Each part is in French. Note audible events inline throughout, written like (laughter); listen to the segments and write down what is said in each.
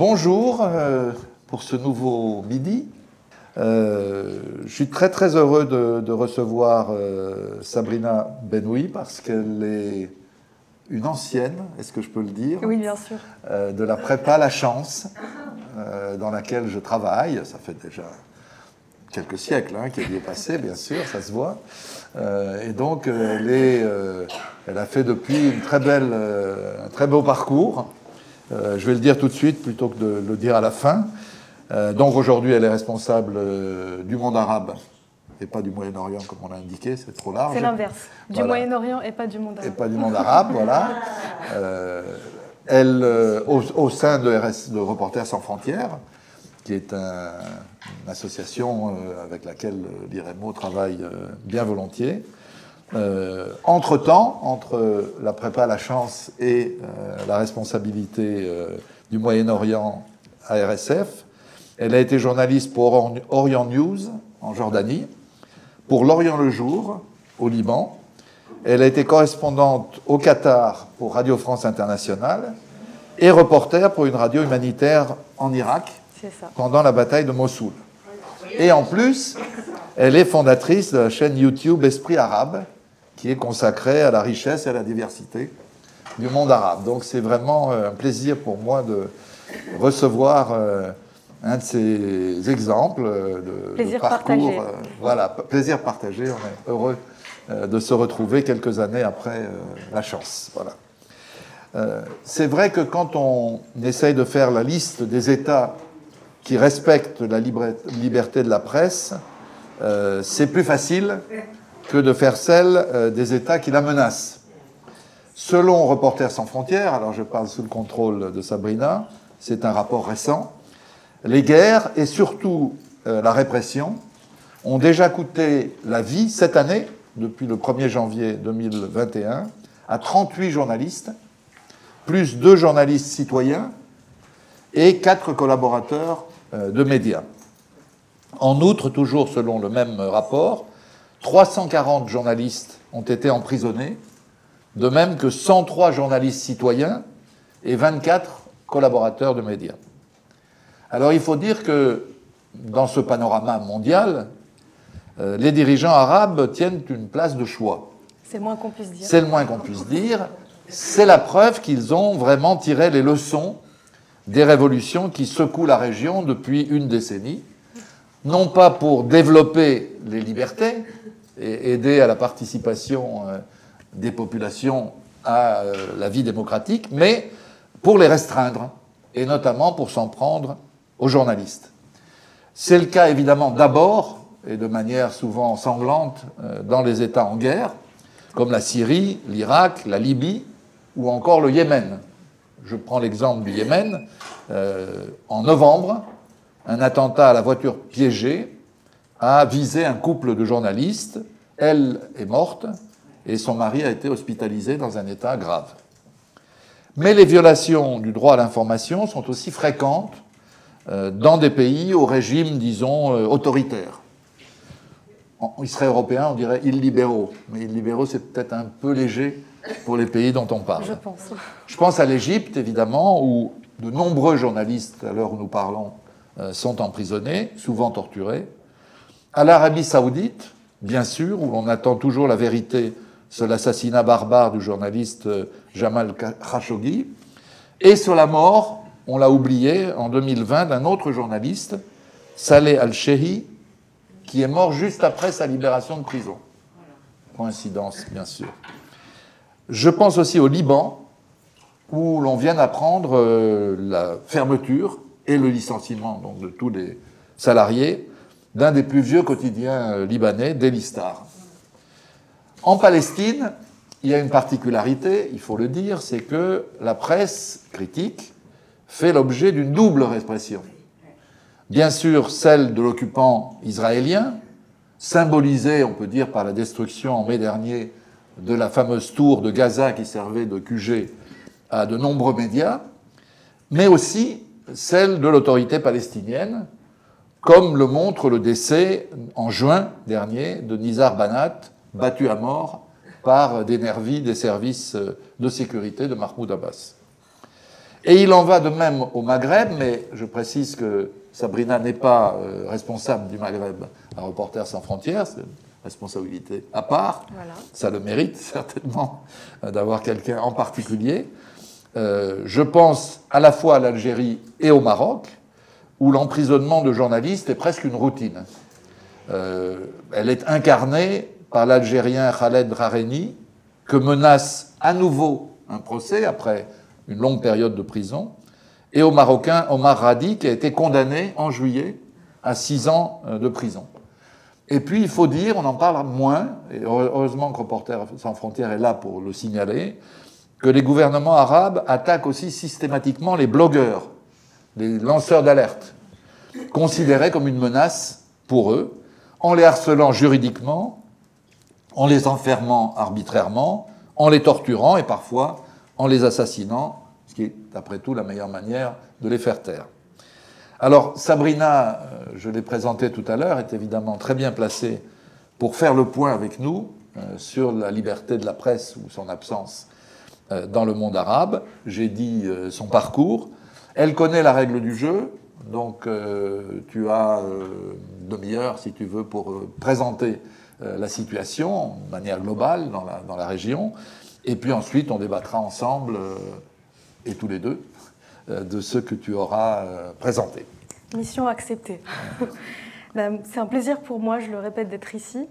Bonjour euh, pour ce nouveau midi. Euh, je suis très très heureux de, recevoir euh, Sabrina Benoui parce qu'elle est une ancienne, est-ce que je peux le dire? Oui, bien sûr. de la prépa La Chance, dans laquelle je travaille. Ça fait déjà quelques siècles hein, qu'elle y est passée, bien sûr, ça se voit. et donc, elle, est, elle, a fait depuis une très belle, un très beau parcours. Euh, je vais le dire tout de suite plutôt que de le dire à la fin. Euh, donc aujourd'hui, elle est responsable euh, du monde arabe et pas du Moyen-Orient comme on l'a indiqué, c'est trop large. C'est l'inverse, du Moyen-Orient et pas du monde arabe. Et pas du monde arabe, voilà. elle, au, sein de, RS, de Reporters sans frontières, qui est une association avec laquelle l'IREMO travaille bien volontiers, euh, entre-temps, entre la prépa La Chance et euh, la responsabilité euh, du Moyen-Orient à RSF, elle a été journaliste pour Orient News en Jordanie, pour L'Orient le Jour au Liban. Elle a été correspondante au Qatar pour Radio France Internationale et reporter pour une radio humanitaire en Irak pendant la bataille de Mossoul. Et en plus, elle est fondatrice de la chaîne YouTube Esprit Arabe, qui est consacré à la richesse et à la diversité du monde arabe. Donc c'est vraiment euh, un plaisir pour moi de recevoir euh, un de ces exemples euh, de, parcours. Voilà, plaisir partagé. On est heureux de se retrouver quelques années après la chance. Voilà. C'est vrai que quand on essaye de faire la liste des États qui respectent la liberté de la presse, c'est plus facile que de faire celle euh, des États qui la menacent. Selon Reporters sans frontières, alors je parle sous le contrôle de Sabrina, c'est un rapport récent, les guerres et surtout euh, la répression ont déjà coûté la vie cette année, depuis le 1er janvier 2021, à 38 journalistes, plus deux journalistes citoyens et quatre collaborateurs euh, de médias. En outre, toujours selon le même rapport, 340 journalistes ont été emprisonnés, de même que 103 journalistes citoyens et 24 collaborateurs de médias. Alors il faut dire que dans ce panorama mondial, euh, les dirigeants arabes tiennent une place de choix. C'est le moins qu'on puisse dire. C'est le moins qu'on puisse dire. C'est la preuve qu'ils ont vraiment tiré les leçons des révolutions qui secouent la région depuis une décennie, non pas pour développer les libertés, et aider à la participation euh, des populations à euh, la vie démocratique, mais pour les restreindre, et notamment pour s'en prendre aux journalistes. C'est le cas évidemment d'abord, et de manière souvent sanglante, euh, dans les États en guerre, comme la Syrie, l'Irak, la Libye ou encore le Yémen. Je prends l'exemple du Yémen. en novembre, un attentat à la voiture piégée a visé un couple de journalistes. Elle est morte et son mari a été hospitalisé dans un état grave. Mais les violations du droit à l'information sont aussi fréquentes euh, dans des pays au régime, disons, euh, autoritaire. Il serait européen, on dirait illibéraux. Mais illibéraux, c'est peut-être un peu léger pour les pays dont on parle. Je pense. Je pense à l'Égypte, évidemment, où de nombreux journalistes, à l'heure où nous parlons, euh, sont emprisonnés, souvent torturés à l'Arabie saoudite, bien sûr, où l'on attend toujours la vérité sur l'assassinat barbare du journaliste euh, Jamal Khashoggi, et sur la mort, on l'a oublié, en 2020, d'un autre journaliste, Saleh al-Shehi, qui est mort juste après sa libération de prison. Coïncidence, bien sûr. Je pense aussi au Liban, où l'on vient d'apprendre euh, la fermeture et le licenciement donc, de tous les salariés d'un des plus vieux quotidiens euh, libanais, Delistar. En Palestine, il y a une particularité, il faut le dire, c'est que la presse critique fait l'objet d'une double répression. Bien sûr, celle de l'occupant israélien, symbolisée, on peut dire, par la destruction en mai dernier de la fameuse tour de Gaza qui servait de QG à de nombreux médias, mais aussi celle de l'autorité palestinienne, comme le montre le décès en juin dernier de Nizar Banat, battu à mort par des nervis des services de sécurité de Mahmoud Abbas. Et il en va de même au Maghreb, mais je précise que Sabrina n'est pas euh, responsable du Maghreb à Reporters sans frontières, c'est une responsabilité à part. Ça le mérite (laughs) certainement d'avoir quelqu'un en particulier. Euh, je pense à la fois à l'Algérie et au Maroc, où l'emprisonnement de journalistes est presque une routine. elle est incarnée par l'Algérien Khaled Rareni, que menace à nouveau un procès après une longue période de prison, et au Marocain Omar Radi, qui a été condamné en juillet à six ans euh, de prison. Et puis, il faut dire, on en parle moins, et heureusement que Reporters sans frontières est là pour le signaler, que les gouvernements arabes attaquent aussi systématiquement les blogueurs, les lanceurs d'alerte, considérés comme une menace pour eux, en les harcelant juridiquement, en les enfermant arbitrairement, en les torturant et parfois en les assassinant, ce qui est après tout la meilleure manière de les faire taire. Alors Sabrina, euh, je l'ai présentée tout à l'heure, est évidemment très bien placée pour faire le point avec nous euh, sur la liberté de la presse ou son absence euh, dans le monde arabe. J'ai dit son parcours. Elle connaît la règle du jeu, donc tu as une demi-heure, si tu veux, pour présenter la situation de manière globale dans la, dans la région. Et puis ensuite, on débattra ensemble, euh, et tous les deux, euh, de ce que tu auras euh, présenté. Mission acceptée. (laughs) Ben, c'est un plaisir pour moi, je le répète, d'être ici.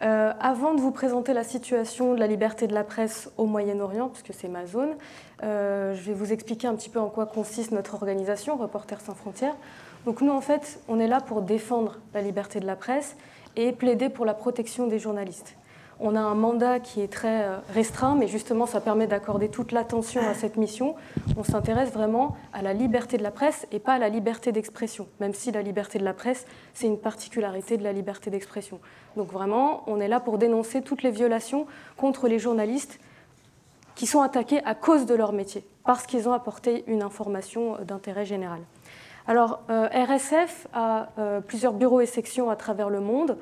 avant de vous présenter la situation de la liberté de la presse au Moyen-Orient, puisque c'est ma zone, je vais vous expliquer un petit peu en quoi consiste notre organisation, Reporters sans frontières. Donc nous, en fait, on est là pour défendre la liberté de la presse et plaider pour la protection des journalistes. On a un mandat qui est très euh, restreint, mais justement, ça permet d'accorder toute l'attention à cette mission. On s'intéresse vraiment à la liberté de la presse et pas à la liberté d'expression, même si la liberté de la presse, c'est une particularité de la liberté d'expression. Donc vraiment, on est là pour dénoncer toutes les violations contre les journalistes qui sont attaqués à cause de leur métier, parce qu'ils ont apporté une information d'intérêt général. Alors, euh, RSF a euh, plusieurs bureaux et sections à travers le monde.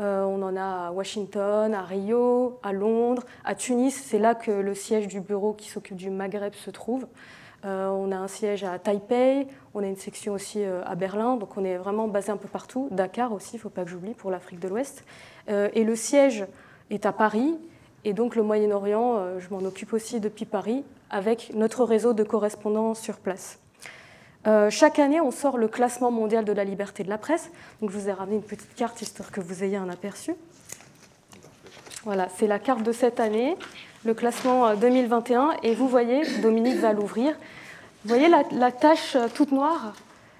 Euh, on en a à Washington, à Rio, à Londres, à Tunis. C'est là que le siège du bureau qui s'occupe du Maghreb se trouve. Euh, on a un siège à Taipei, on a une section aussi euh, à Berlin, donc on est vraiment basé un peu partout. Dakar aussi, il ne faut pas que j'oublie, pour l'Afrique de l'Ouest. et le siège est à Paris, et donc le Moyen-Orient, je m'en occupe aussi depuis Paris, avec notre réseau de correspondants sur place. Euh, chaque année, on sort le classement mondial de la liberté de la presse. Donc, je vous ai ramené une petite carte histoire que vous ayez un aperçu. Voilà, c'est la carte de cette année, le classement 2021. Euh, Et vous voyez, Dominique va l'ouvrir. Vous voyez la, tache euh, toute noire?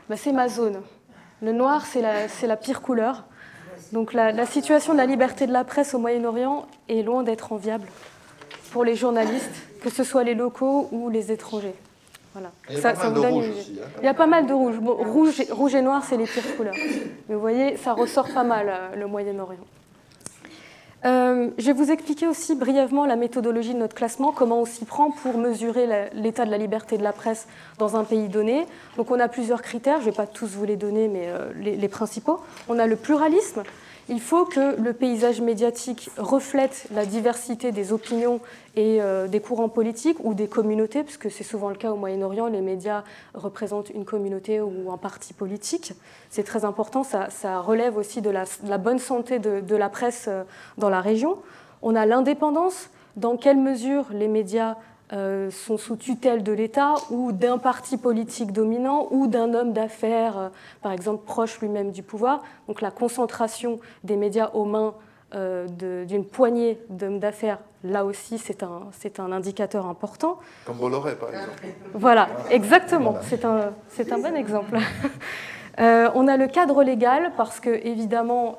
Ben, C'est ma zone. Le noir, c'est la, pire couleur. Donc la, situation de la liberté de la presse au Moyen-Orient est loin d'être enviable pour les journalistes, que ce soit les locaux ou les étrangers. Il y a ça, pas mal de rouge aussi, Il y a pas mal de rouge. rouge, et, rouge et noir, c'est les pires couleurs. Mais vous voyez, ça ressort pas mal euh, le Moyen-Orient. Euh, je vais vous expliquer aussi brièvement la méthodologie de notre classement, comment on s'y prend pour mesurer l'état de la liberté de la presse dans un pays donné. Donc on a plusieurs critères, je ne vais pas tous vous les donner, mais euh, les, principaux. On a le pluralisme, il faut que le paysage médiatique reflète la diversité des opinions et euh, des courants politiques ou des communautés, puisque c'est souvent le cas au Moyen-Orient, les médias représentent une communauté ou un parti politique. C'est très important, ça, relève aussi de la, bonne santé de, la presse euh, dans la région. On a l'indépendance, dans quelle mesure les médias euh, sont sous tutelle de l'État ou d'un parti politique dominant ou d'un homme d'affaires, par exemple, proche lui-même du pouvoir? Donc la concentration des médias aux mains d'une poignée d'hommes d'affaires, là aussi, c'est un, un, indicateur important. Comme Bolloré, par exemple. Voilà, exactement. C'est un, un, bon exemple. (laughs) on a le cadre légal parce que, évidemment,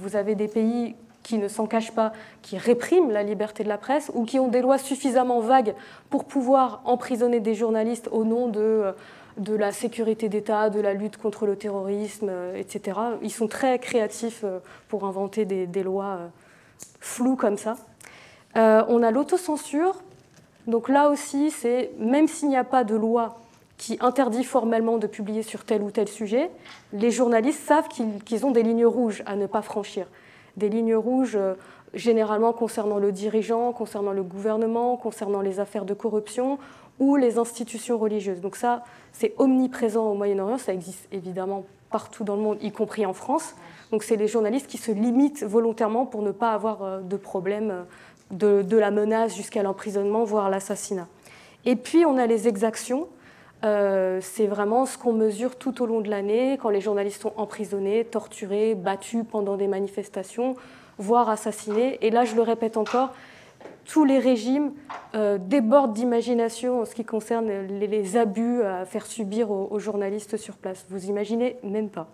vous avez des pays qui ne s'en cachent pas, qui répriment la liberté de la presse ou qui ont des lois suffisamment vagues pour pouvoir emprisonner des journalistes au nom de, de la sécurité d'État, de la lutte contre le terrorisme, euh, etc. Ils sont très créatifs euh, pour inventer des, lois euh, floues comme ça. on a l'autocensure. Donc là aussi, c'est même s'il n'y a pas de loi qui interdit formellement de publier sur tel ou tel sujet, les journalistes savent qu'ils ont des lignes rouges à ne pas franchir des lignes rouges généralement concernant le dirigeant, concernant le gouvernement, concernant les affaires de corruption ou les institutions religieuses. Donc ça, c'est omniprésent au Moyen-Orient, ça existe évidemment partout dans le monde, y compris en France. Donc c'est les journalistes qui se limitent volontairement pour ne pas avoir euh, de problème euh, de, la menace jusqu'à l'emprisonnement, voire l'assassinat. Et puis on a les exactions. Euh, c'est vraiment ce qu'on mesure tout au long de l'année, quand les journalistes sont emprisonnés, torturés, battus pendant des manifestations, voire assassinés. Et là, je le répète encore, tous les régimes débordent d'imagination en ce qui concerne les, abus à faire subir aux journalistes sur place. Vous imaginez même pas.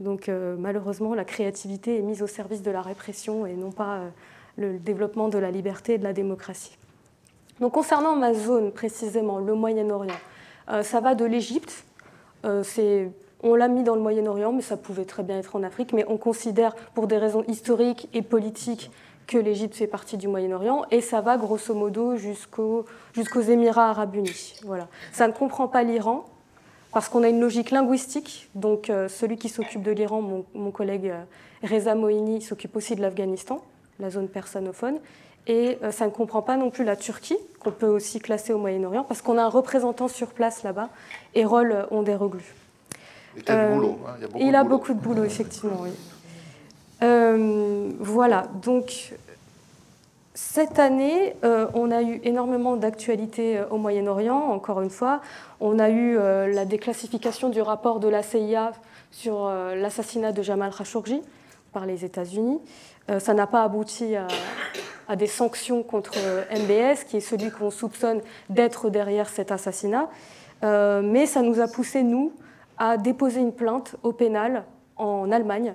Donc euh, malheureusement, la créativité est mise au service de la répression et non pas euh, le développement de la liberté et de la démocratie. Donc concernant ma zone précisément, le Moyen-Orient, euh, ça va de l'Égypte. on l'a mis dans le Moyen-Orient, mais ça pouvait très bien être en Afrique. Mais on considère, pour des raisons historiques et politiques, que l'Égypte fait partie du Moyen-Orient, et ça va grosso modo jusqu'aux Émirats arabes unis. Voilà. Ça ne comprend pas l'Iran, parce qu'on a une logique linguistique. Donc, euh, celui qui s'occupe de l'Iran, mon, collègue euh, Reza Mohini, s'occupe aussi de l'Afghanistan, la zone persanophone. Et euh, ça ne comprend pas non plus la Turquie, qu'on peut aussi classer au Moyen-Orient, parce qu'on a un représentant sur place là-bas, Erol Onderoglu. Et il, a, boulot, hein. il, il a beaucoup de boulot, effectivement, oui. Voilà, donc cette année, euh, on a eu énormément d'actualités euh, au Moyen-Orient, encore une fois. On a eu euh, la déclassification du rapport de la CIA sur l'assassinat de Jamal Khashoggi par les États-Unis. ça n'a pas abouti à, des sanctions contre MBS, qui est celui qu'on soupçonne d'être derrière cet assassinat. mais ça nous a poussé, nous, à déposer une plainte au pénal en Allemagne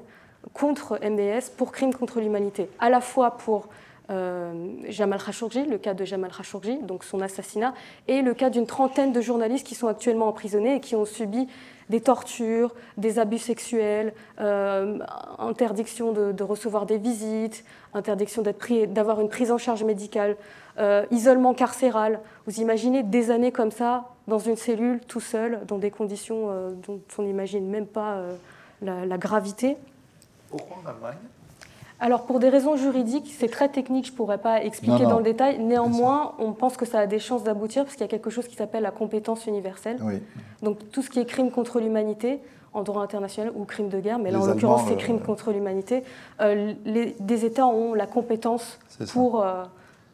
contre MBS pour crime contre l'humanité, à la fois pour euh, Jamal Khashoggi, le cas de Jamal Khashoggi, donc son assassinat, et le cas d'une trentaine de journalistes qui sont actuellement emprisonnés et qui ont subi des tortures, des abus sexuels, euh, interdiction de, recevoir des visites, interdiction d'avoir une prise en charge médicale, euh, isolement carcéral. Vous imaginez des années comme ça, dans une cellule, tout seul, dans des conditions dont on n'imagine même pas la, gravité. Pourquoi en Allemagne? Alors pour des raisons juridiques, c'est très technique, je ne pourrais pas expliquer dans le détail. Néanmoins, on pense que ça a des chances d'aboutir parce qu'il y a quelque chose qui s'appelle la compétence universelle. Donc tout ce qui est crime contre l'humanité en droit international ou crime de guerre, mais là en l'occurrence c'est crime euh, contre l'humanité, euh, des États ont la compétence pour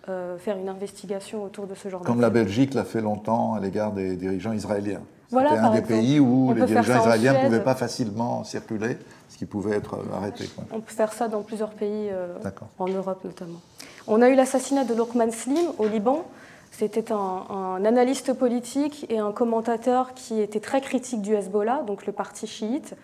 euh, faire une investigation autour de ce genre de Comme la Belgique l'a fait longtemps à l'égard des dirigeants israéliens. C'était un des pays où les dirigeants israéliens ne pouvaient pas facilement circuler qui pouvait être arrêté. On peut faire ça dans plusieurs pays, euh, en Europe notamment. On a eu l'assassinat de Lokman Slim au Liban. C'était un, analyste politique et un commentateur qui était très critique du Hezbollah, donc le parti chiite.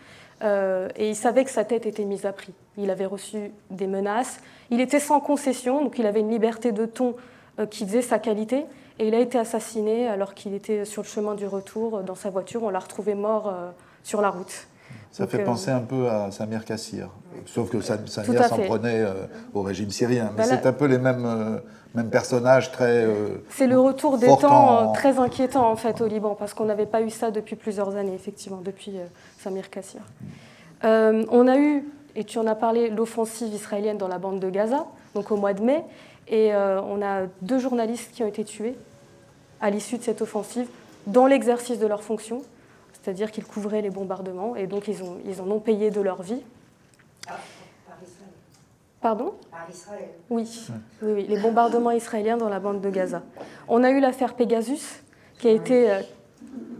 Euh, et il savait que sa tête était mise à prix. Il avait reçu des menaces. Il était sans concession, donc il avait une liberté de ton euh, qui faisait sa qualité. Et il a été assassiné alors qu'il était sur le chemin du retour dans sa voiture. On l'a retrouvé mort sur la route. Ça fait euh, penser un peu à Samir Kassir, sauf que Samir s'en prenait euh, au régime syrien. Mais c'est un peu les mêmes, euh, mêmes personnages très. c'est le retour des temps très inquiétant en fait au Liban, parce qu'on n'avait pas eu ça depuis plusieurs années, effectivement, depuis Samir Kassir. on a eu, et tu en as parlé, l'offensive israélienne dans la bande de Gaza, donc au mois de mai, et on a deux journalistes qui ont été tués à l'issue de cette offensive dans l'exercice de leurs fonctions c'est-à-dire qu'ils couvraient les bombardements et donc ils, ont, ils en ont payé de leur vie. par Israël. Pardon? Par Israël. Oui. oui, les bombardements israéliens dans la bande de Gaza. On a eu l'affaire Pegasus, qui a été euh,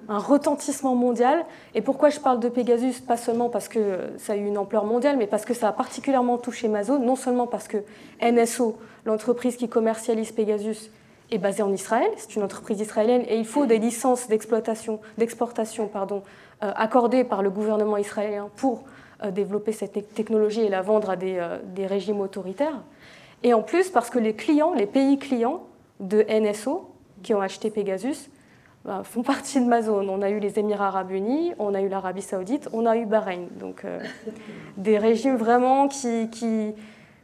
un retentissement mondial. Et pourquoi je parle de Pegasus? Pas seulement parce que ça a eu une ampleur mondiale, mais parce que ça a particulièrement touché Mazo, non seulement parce que NSO, l'entreprise qui commercialise Pegasus, est basée en Israël, c'est une entreprise israélienne, et il faut des licences d'exploitation, d'exportation pardon, euh, accordées par le gouvernement israélien pour euh, développer cette technologie et la vendre à des, euh, des, régimes autoritaires. Et en plus, parce que les clients, les pays clients de NSO qui ont acheté Pegasus, bah, font partie de ma zone. On a eu les Émirats arabes unis, on a eu l'Arabie saoudite, on a eu Bahreïn. Donc (laughs) des régimes vraiment qui, qui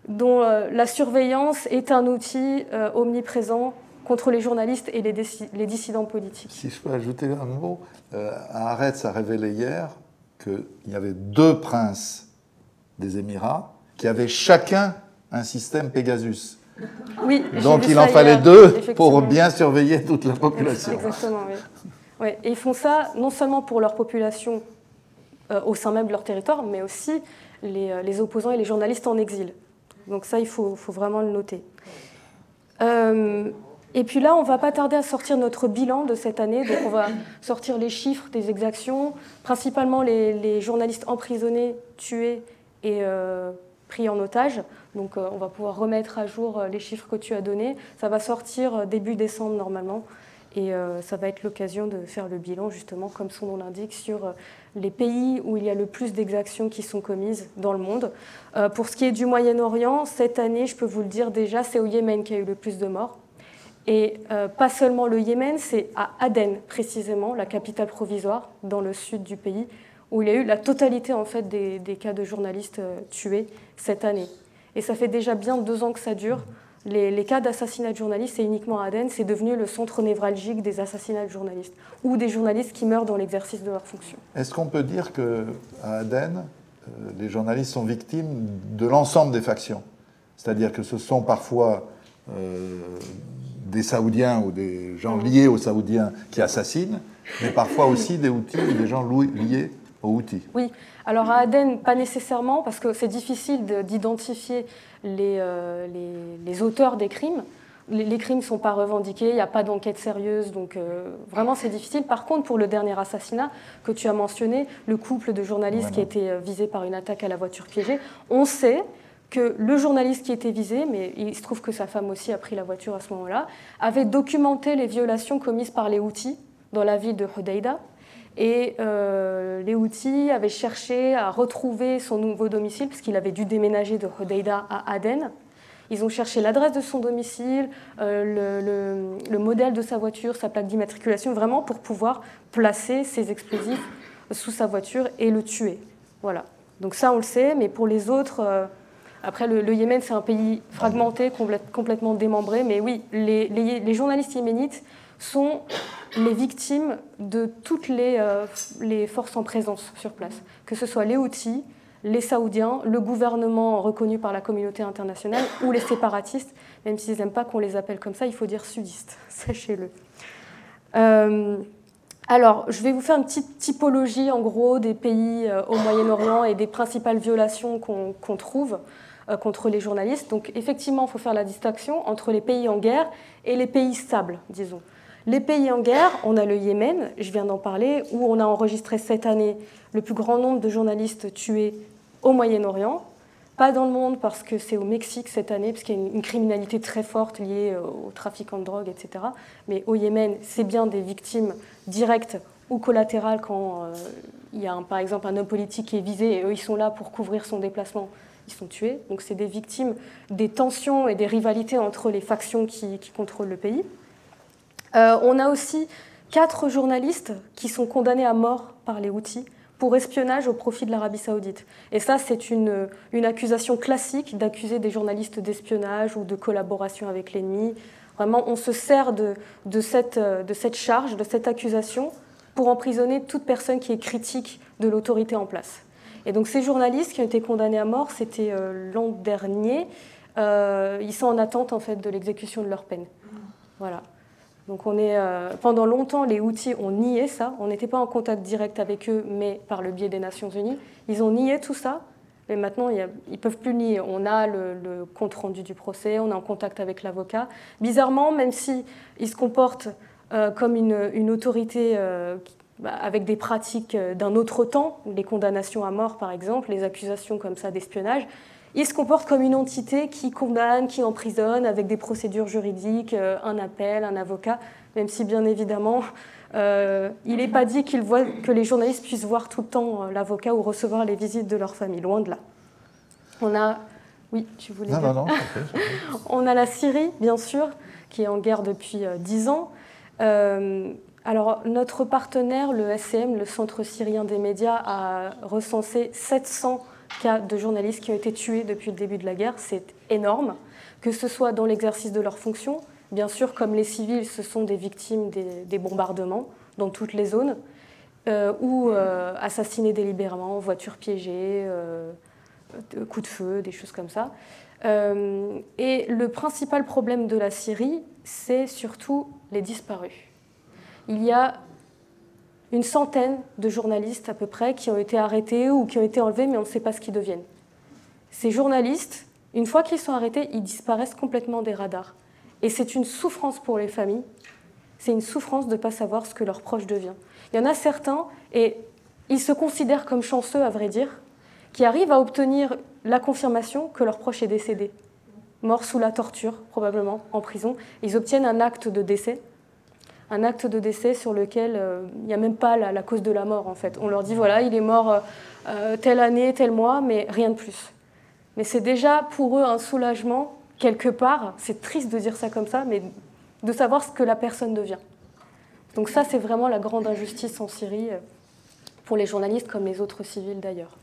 dont la surveillance est un outil omniprésent contre les journalistes et les, dissidents politiques. Si je peux ajouter un mot, euh, Arrête a révélé hier qu'il y avait deux princes des Émirats qui avaient chacun un système Pegasus. Oui, Donc il en fallait hier, deux pour bien surveiller toute la population. Exactement, oui. Ouais, Et ils font ça non seulement pour leur population euh, au sein même de leur territoire, mais aussi les, euh, les opposants et les journalistes en exil. Donc ça, il faut, faut vraiment le noter. Euh, et puis là, on va pas tarder à sortir notre bilan de cette année. Donc on va sortir les chiffres des exactions, principalement les, journalistes emprisonnés, tués et euh, pris en otage. Donc euh, on va pouvoir remettre à jour euh, les chiffres que tu as donnés. Ça va sortir début décembre normalement. Et ça va être l'occasion de faire le bilan, justement, comme son nom l'indique, sur les pays où il y a le plus d'exactions qui sont commises dans le monde. Pour ce qui est du Moyen-Orient, cette année, je peux vous le dire déjà, c'est au Yémen qu'il y a eu le plus de morts. Et euh, pas seulement le Yémen, c'est à Aden, précisément, la capitale provisoire, dans le sud du pays, où il y a eu la totalité en fait, des, cas de journalistes euh, tués cette année. Et ça fait déjà bien deux ans que ça dure. Les, cas d'assassinat de journalistes, c'est uniquement à Aden, c'est devenu le centre névralgique des assassinats de journalistes, ou des journalistes qui meurent dans l'exercice de leur fonction. Est-ce qu'on peut dire qu'à Aden, euh, les journalistes sont victimes de l'ensemble des factions? C'est-à-dire que ce sont parfois des Saoudiens ou des gens liés aux Saoudiens qui assassinent, mais parfois aussi des Houthis ou des gens liés aux Houthis. Oui, alors à Aden, pas nécessairement, parce que c'est difficile de- d'identifier les, euh, les- les auteurs des crimes. Les, les crimes ne sont pas revendiqués, il n'y a pas d'enquête sérieuse, donc euh, vraiment c'est difficile. Par contre, pour le dernier assassinat que tu as mentionné, le couple de journalistes qui a été euh, visé par une attaque à la voiture piégée, on sait que le journaliste qui était visé, mais il se trouve que sa femme aussi a pris la voiture à ce moment-là, avait documenté les violations commises par les Houthis dans la ville de Hodeida. Et euh, les Houthis avaient cherché à retrouver son nouveau domicile, parce qu'il avait dû déménager de Hodeida à Aden. Ils ont cherché l'adresse de son domicile, euh, le, le- le modèle de sa voiture, sa plaque d'immatriculation, vraiment pour pouvoir placer ses explosifs sous sa voiture et le tuer. Voilà. Donc ça, on le sait, mais pour les autres, euh, après, le, Yémen, c'est un pays fragmenté, complè- complètement démembré, mais oui, les, journalistes yéménites sont les victimes de toutes les, euh, les forces en présence sur place, que ce soit les Houthis, les Saoudiens, le gouvernement reconnu par la communauté internationale ou les séparatistes, même s'ils n'aiment pas qu'on les appelle comme ça, il faut dire sudistes, (laughs) sachez-le. Euh, alors, je vais vous faire une petite typologie en gros des pays euh, au Moyen-Orient et des principales violations qu'on trouve contre les journalistes. Donc, effectivement, il faut faire la distinction entre les pays en guerre et les pays stables, disons. Les pays en guerre, on a le Yémen, je viens d'en parler, où on a enregistré cette année le plus grand nombre de journalistes tués au Moyen-Orient. Pas dans le monde parce que c'est au Mexique cette année, parce qu'il y a une, criminalité très forte liée euh, au trafic de drogue, etc. Mais au Yémen, c'est bien des victimes directes ou collatérales quand euh, il y a par exemple un homme politique qui est visé et eux ils sont là pour couvrir son déplacement, ils sont tués. Donc c'est des victimes des tensions et des rivalités entre les factions qui, qui contrôlent le pays. Euh, on a aussi quatre journalistes qui sont condamnés à mort par les Houthis pour espionnage au profit de l'Arabie saoudite. Et ça, c'est une, une accusation classique d'accuser des journalistes d'espionnage ou de collaboration avec l'ennemi. Vraiment, on se sert de, de, cette, euh, de cette charge, de cette accusation, pour emprisonner toute personne qui est critique de l'autorité en place. Et donc ces journalistes qui ont été condamnés à mort, c'était euh, l'an dernier, euh, ils sont en attente en fait de l'exécution de leur peine. Voilà. Donc on est, euh, pendant longtemps, les Houthis ont nié ça. On n'était pas en contact direct avec eux, mais par le biais des Nations Unies. Ils ont nié tout ça. Mais maintenant, ils ne peuvent plus nier. On a le, compte-rendu du procès, on est en contact avec l'avocat. Bizarrement, même si ils se comportent comme une, autorité avec des pratiques euh, d'un autre temps, les condamnations à mort par exemple, les accusations comme ça d'espionnage, ils se comportent comme une entité qui condamne, qui emprisonne, avec des procédures juridiques, euh, un appel, un avocat, même si bien évidemment, (laughs) euh, il n'est pas dit qu'ils voient- que les journalistes puissent voir tout le temps l'avocat ou recevoir les visites de leur famille, loin de là. On a... Oui, tu voulais Non, non, non. (laughs) on a la Syrie, bien sûr, qui est en guerre depuis 10 ans. Euh, alors, notre partenaire, le SCM, le Centre syrien des médias, a recensé 700 cas de journalistes qui ont été tués depuis le début de la guerre. C'est énorme, que ce soit dans l'exercice de leurs fonctions, bien sûr, comme les civils, ce sont des victimes des, bombardements dans toutes les zones, euh, ou euh, assassinés délibérément, voitures piégées, euh, coups de feu, des choses comme ça. Et le principal problème de la Syrie, c'est surtout les disparus. Il y a une centaine de journalistes à peu près qui ont été arrêtés ou qui ont été enlevés, mais on ne sait pas ce qu'ils deviennent. Ces journalistes, une fois qu'ils sont arrêtés, ils disparaissent complètement des radars. Et c'est une souffrance pour les familles, c'est une souffrance de ne pas savoir ce que leur proche devient. Il y en a certains, et ils se considèrent comme chanceux, à vrai dire, qui arrivent à obtenir la confirmation que leur proche est décédé, mort sous la torture, probablement, en prison. Ils obtiennent un acte de décès, un acte de décès sur lequel euh, il n'y a même pas la, cause de la mort, en fait. On leur dit, voilà, il est mort euh, euh, telle année, tel mois, mais rien de plus. Mais c'est déjà pour eux un soulagement, quelque part, c'est triste de dire ça comme ça, mais de savoir ce que la personne devient. Donc ça, c'est vraiment la grande injustice en Syrie, pour les journalistes comme les autres civils d'ailleurs.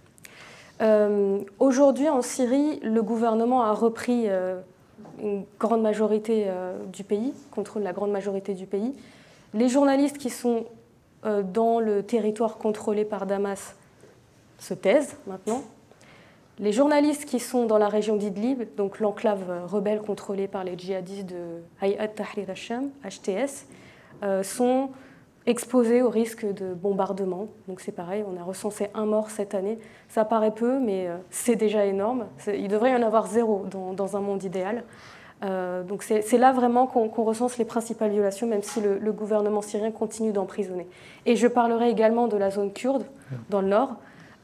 Aujourd'hui, en Syrie, le gouvernement a repris une grande majorité du pays, contrôle la grande majorité du pays. Les journalistes qui sont dans le territoire contrôlé par Damas se taisent maintenant. Les journalistes qui sont dans la région d'Idlib, donc l'enclave rebelle contrôlée par les djihadistes de Hayat Tahrir al-Sham, HTS, sont exposés au risque de bombardement. Donc c'est pareil, on a recensé un mort cette année. Ça paraît peu, mais euh, c'est déjà énorme. Il devrait y en avoir zéro dans, un monde idéal. Euh, donc c'est là vraiment qu'on recense les principales violations, même si le, gouvernement syrien continue d'emprisonner. Et je parlerai également de la zone kurde, dans le nord.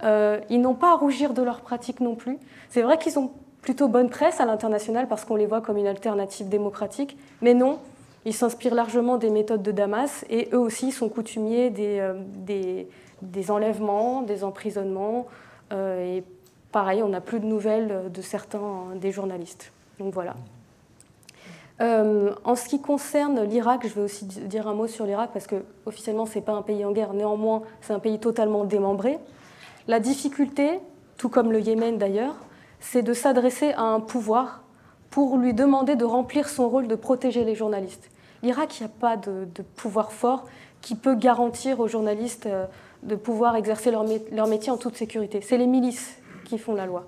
Euh, ils n'ont pas à rougir de leurs pratiques non plus. C'est vrai qu'ils ont plutôt bonne presse à l'international parce qu'on les voit comme une alternative démocratique, mais non, ils s'inspirent largement des méthodes de Damas et eux aussi sont coutumiers des, euh, des, enlèvements, des emprisonnements. Et pareil, on n'a plus de nouvelles de certains des journalistes. Donc voilà. En ce qui concerne l'Irak, je vais aussi dire un mot sur l'Irak parce que officiellement c'est pas un pays en guerre, néanmoins c'est un pays totalement démembré. La difficulté, tout comme le Yémen d'ailleurs, c'est de s'adresser à un pouvoir pour lui demander de remplir son rôle de protéger les journalistes. L'Irak, il n'y a pas de, pouvoir fort qui peut garantir aux journalistes euh, de pouvoir exercer leur, métier en toute sécurité. C'est les milices qui font la loi.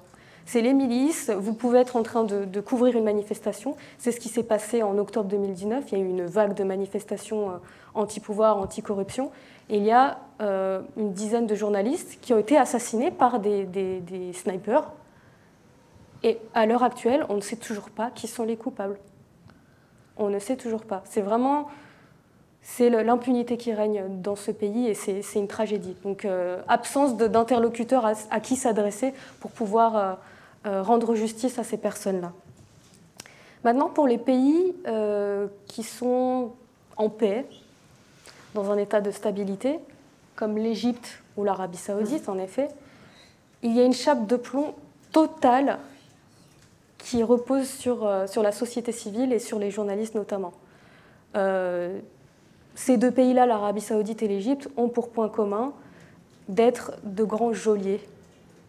C'est les milices, vous pouvez être en train de, couvrir une manifestation. C'est ce qui s'est passé en octobre 2019. Il y a eu une vague de manifestations euh, anti-pouvoir, anti-corruption. Et il y a euh, une dizaine de journalistes qui ont été assassinés par des, snipers. Et à l'heure actuelle, on ne sait toujours pas qui sont les coupables. On ne sait toujours pas. C'est vraiment c'est l'impunité qui règne dans ce pays et c'est une tragédie. Donc euh, absence d'interlocuteurs à, qui s'adresser pour pouvoir rendre justice à ces personnes-là. Maintenant, pour les pays qui sont en paix, dans un état de stabilité, comme l'Égypte ou l'Arabie saoudite, en effet, il y a une chape de plomb totale qui repose sur, euh, sur la société civile et sur les journalistes notamment. Euh, ces deux pays-là, l'Arabie saoudite et l'Égypte, ont pour point commun d'être de grands geôliers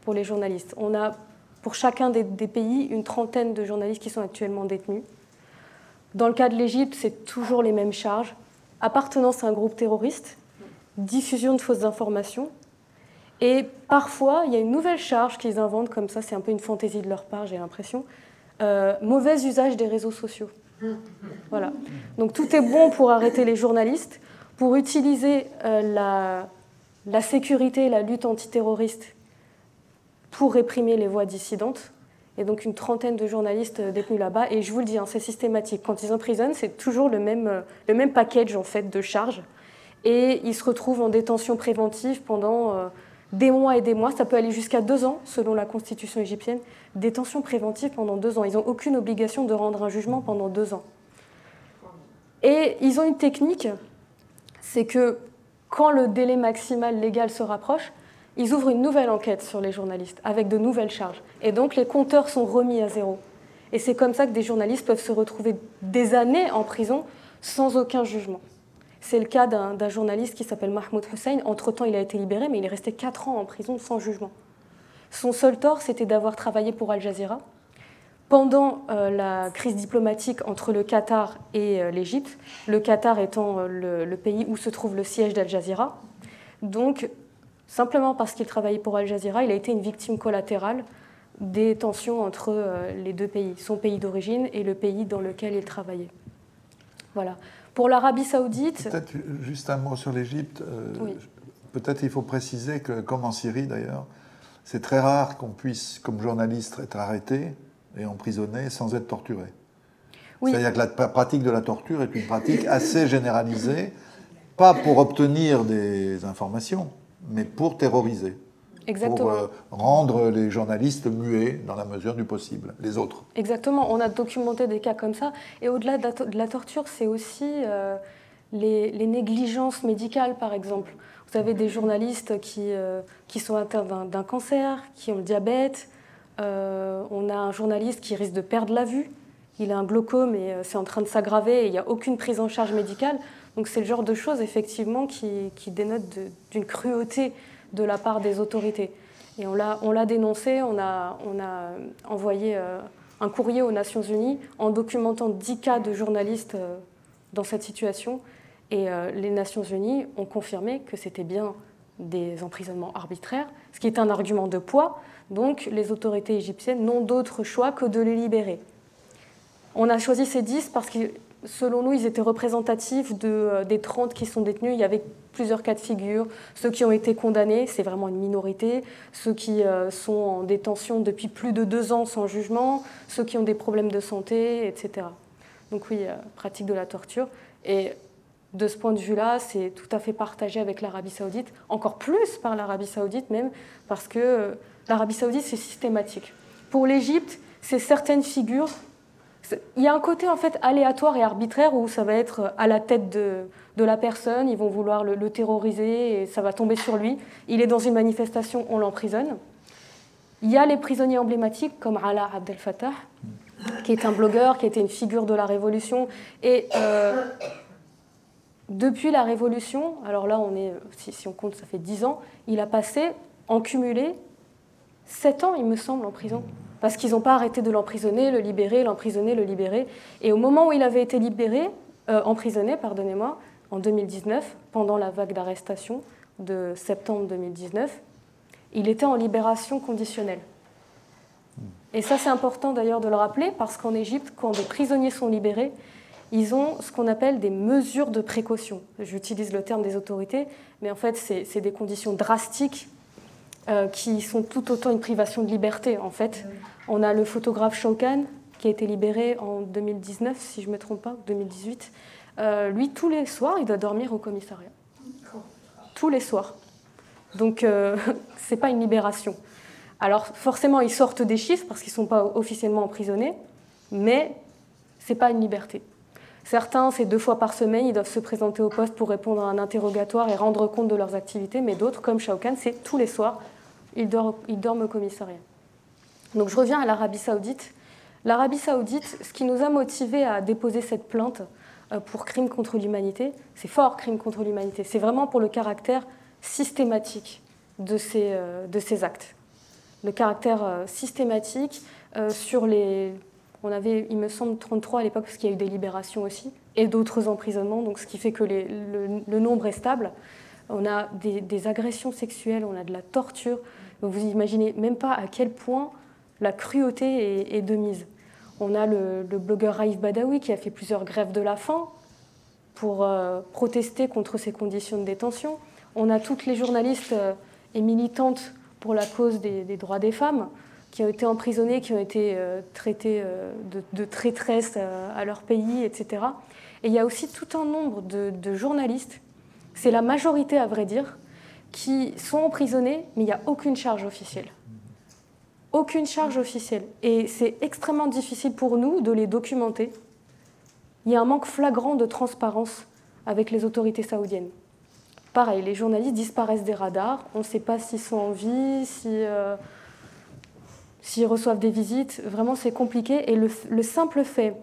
pour les journalistes. On a pour chacun des, pays une trentaine de journalistes qui sont actuellement détenus. Dans le cas de l'Égypte, c'est toujours les mêmes charges. Appartenance à un groupe terroriste, diffusion de fausses informations, et parfois, il y a une nouvelle charge qu'ils inventent comme ça, c'est un peu une fantaisie de leur part, j'ai l'impression. Euh, mauvais usage des réseaux sociaux. Voilà. Donc tout est bon pour arrêter les journalistes, pour utiliser euh, la, la sécurité la lutte antiterroriste pour réprimer les voix dissidentes. Et donc une trentaine de journalistes détenus là-bas. Et je vous le dis, hein, c'est systématique. Quand ils emprisonnent, c'est toujours le même, euh, le même package en fait, de charges. Et ils se retrouvent en détention préventive pendant des mois et des mois, ça peut aller jusqu'à deux ans selon la constitution égyptienne, détention préventive pendant deux ans. Ils n'ont aucune obligation de rendre un jugement pendant deux ans. Et ils ont une technique, c'est que quand le délai maximal légal se rapproche, ils ouvrent une nouvelle enquête sur les journalistes avec de nouvelles charges. Et donc les compteurs sont remis à zéro. Et c'est comme ça que des journalistes peuvent se retrouver des années en prison sans aucun jugement. C'est le cas d'un journaliste qui s'appelle Mahmoud Hussein. Entre-temps, il a été libéré, mais il est resté 4 ans en prison sans jugement. Son seul tort, c'était d'avoir travaillé pour Al Jazeera. Pendant euh, la crise diplomatique entre le Qatar et euh, l'Égypte, le Qatar étant euh, le, pays où se trouve le siège d'Al Jazeera. Donc, simplement parce qu'il travaillait pour Al Jazeera, il a été une victime collatérale des tensions entre les deux pays, son pays d'origine et le pays dans lequel il travaillait. Voilà. Pour l'Arabie saoudite... Peut-être juste un mot sur l'Égypte. Peut-être il faut préciser que, comme en Syrie d'ailleurs, c'est très rare qu'on puisse, comme journaliste, être arrêté et emprisonné sans être torturé. C'est-à-dire que la pratique de la torture est une pratique assez généralisée, pas pour obtenir des informations, mais pour terroriser. Exactement. Pour euh, rendre les journalistes muets dans la mesure du possible, les autres. Exactement, on a documenté des cas comme ça. Et au-delà de, la torture, c'est aussi euh, les, négligences médicales, par exemple. Vous avez des journalistes qui, euh, qui sont atteints d'un cancer, qui ont le diabète. On a un journaliste qui risque de perdre la vue. Il a un glaucome et c'est en train de s'aggraver et il n'y a aucune prise en charge médicale. Donc c'est le genre de choses effectivement qui, dénotent d'une cruauté de la part des autorités. Et on l'a dénoncé, on a, envoyé un courrier aux Nations Unies en documentant 10 cas de journalistes dans cette situation. Et euh, les Nations Unies ont confirmé que c'était bien des emprisonnements arbitraires, ce qui est un argument de poids. Donc les autorités égyptiennes n'ont d'autre choix que de les libérer. On a choisi ces 10 parce que selon nous, ils étaient représentatifs euh, des 30 qui sont détenus. Il y avait plusieurs cas de figure. Ceux qui ont été condamnés, c'est vraiment une minorité. Ceux qui euh, sont en détention depuis plus de deux ans sans jugement. Ceux qui ont des problèmes de santé, etc. Donc oui, pratique de la torture. Et de ce point de vue-là, c'est tout à fait partagé avec l'Arabie saoudite, encore plus par l'Arabie saoudite même, parce que euh, l'Arabie saoudite, c'est systématique. Pour l'Égypte, c'est certaines figures. Il y a un côté en fait aléatoire et arbitraire où ça va être à la tête de, la personne, ils vont vouloir le, terroriser et ça va tomber sur lui. Il est dans une manifestation, on l'emprisonne. Il y a les prisonniers emblématiques comme Ala Abdel Fattah, qui est un blogueur, qui était une figure de la révolution. Et euh, depuis la Révolution, alors là, on est, si, on compte, ça fait 10 ans, il a passé, en cumulé, 7 ans, il me semble, en prison. Parce qu'ils n'ont pas arrêté de l'emprisonner, le libérer, l'emprisonner, le libérer. Et au moment où il avait été libéré, euh, emprisonné, pardonnez-moi, en 2019, pendant la vague d'arrestation de septembre 2019, il était en libération conditionnelle. Et ça, c'est important d'ailleurs de le rappeler, parce qu'en Égypte, quand des prisonniers sont libérés, ils ont ce qu'on appelle des mesures de précaution. J'utilise le terme des autorités, mais en fait, c'est des conditions drastiques euh, qui sont tout autant une privation de liberté, en fait. On a le photographe Shaukan, qui a été libéré en 2019, si je ne me trompe pas, 2018. Euh, lui, tous les soirs, il doit dormir au commissariat. Tous les soirs. Donc, euh, (laughs) ce n'est pas une libération. Alors, forcément, ils sortent des chiffres parce qu'ils ne sont pas officiellement emprisonnés, mais ce n'est pas une liberté. Certains, c'est deux fois par semaine, ils doivent se présenter au poste pour répondre à un interrogatoire et rendre compte de leurs activités, mais d'autres, comme Shao Kahn, c'est tous les soirs, ils dorment, au commissariat. Donc je reviens à l'Arabie saoudite. L'Arabie saoudite, ce qui nous a motivés à déposer cette plainte euh, pour crime contre l'humanité, c'est fort crime contre l'humanité, c'est vraiment pour le caractère systématique de ces, euh, de ces actes. Le caractère euh, systématique sur les, on avait, il me semble, 33 à l'époque, parce qu'il y a eu des libérations aussi, et d'autres emprisonnements, donc ce qui fait que le, nombre est stable. On a des, agressions sexuelles, on a de la torture. vous imaginez même pas à quel point la cruauté est, de mise. On a le, blogueur Raif Badawi qui a fait plusieurs grèves de la faim pour euh, protester contre ces conditions de détention. On a toutes les journalistes euh, et militantes pour la cause des droits des femmes qui ont été emprisonnés, qui ont été euh, traités euh, de, traîtresses à leur pays, etc. Et il y a aussi tout un nombre de, journalistes, c'est la majorité à vrai dire, qui sont emprisonnés, mais il n'y a aucune charge officielle. Aucune charge officielle. Et c'est extrêmement difficile pour nous de les documenter. Il y a un manque flagrant de transparence avec les autorités saoudiennes. Pareil, les journalistes disparaissent des radars, on ne sait pas s'ils sont en vie, si s'ils reçoivent des visites, vraiment c'est compliqué. Et le, simple fait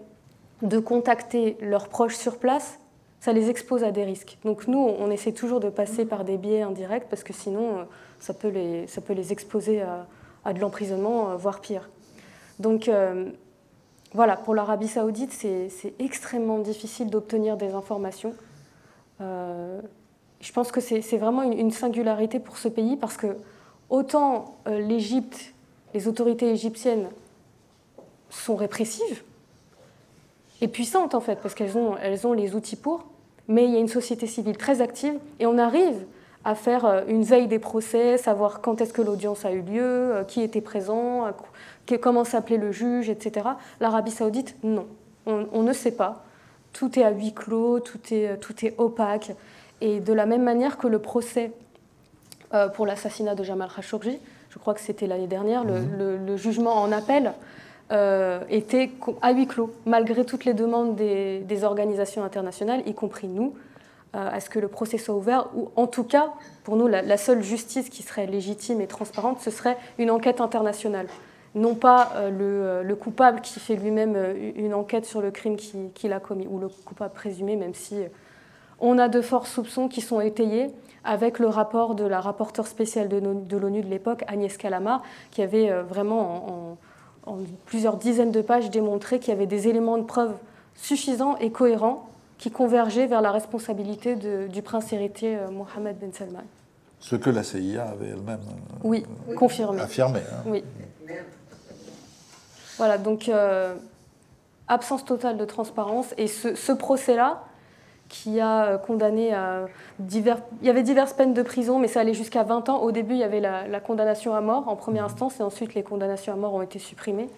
de contacter leurs proches sur place, ça les expose à des risques. Donc nous, on essaie toujours de passer par des biais indirects parce que sinon, euh, ça peut les, ça peut les exposer à, de l'emprisonnement, euh, voire pire. Donc euh, voilà, pour l'Arabie saoudite, c'est extrêmement difficile d'obtenir des informations. je pense que c'est vraiment une, singularité pour ce pays parce que autant l'Égypte les autorités égyptiennes sont répressives et puissantes en fait, parce qu'elles ont, elles ont les outils pour, mais il y a une société civile très active et on arrive à faire euh, une veille des procès, savoir quand est-ce que l'audience a eu lieu, euh, qui était présent, euh, comment s'appelait le juge, etc. L'Arabie saoudite, non. On, ne sait pas. Tout est à huis clos, tout est, tout est opaque. Et de la même manière que le procès pour l'assassinat de Jamal Khashoggi, je crois que c'était l'année dernière, le, mhm. jugement en appel était à huis clos, malgré toutes les demandes des, organisations internationales, y compris nous. Euh, à ce que le procès soit ouvert, ou en tout cas, pour nous, la, seule justice qui serait légitime et transparente, ce serait une enquête internationale. Non pas euh, euh, le, coupable qui fait lui-même une enquête sur le crime qu'il a commis, ou le coupable présumé, même si on a de forts soupçons qui sont étayés avec le rapport de la rapporteure spéciale de l'ONU de l'époque, Agnès Calama, qui avait vraiment en, en plusieurs dizaines de pages démontré qu'il y avait des éléments de preuve suffisants et cohérents qui convergeait vers la responsabilité du prince héritier euh, Mohamed Ben Salman. Ce que la CIA avait elle-même euh, confirmé. affirmé. Hein. Oui. Voilà, donc euh, absence totale de transparence. Et ce, procès-là, qui a condamné à divers... Il y avait diverses peines de prison, mais ça allait jusqu'à 20 ans. Au début, il y avait la, condamnation à mort en première mhm. instance, et ensuite les condamnations à mort ont été supprimées.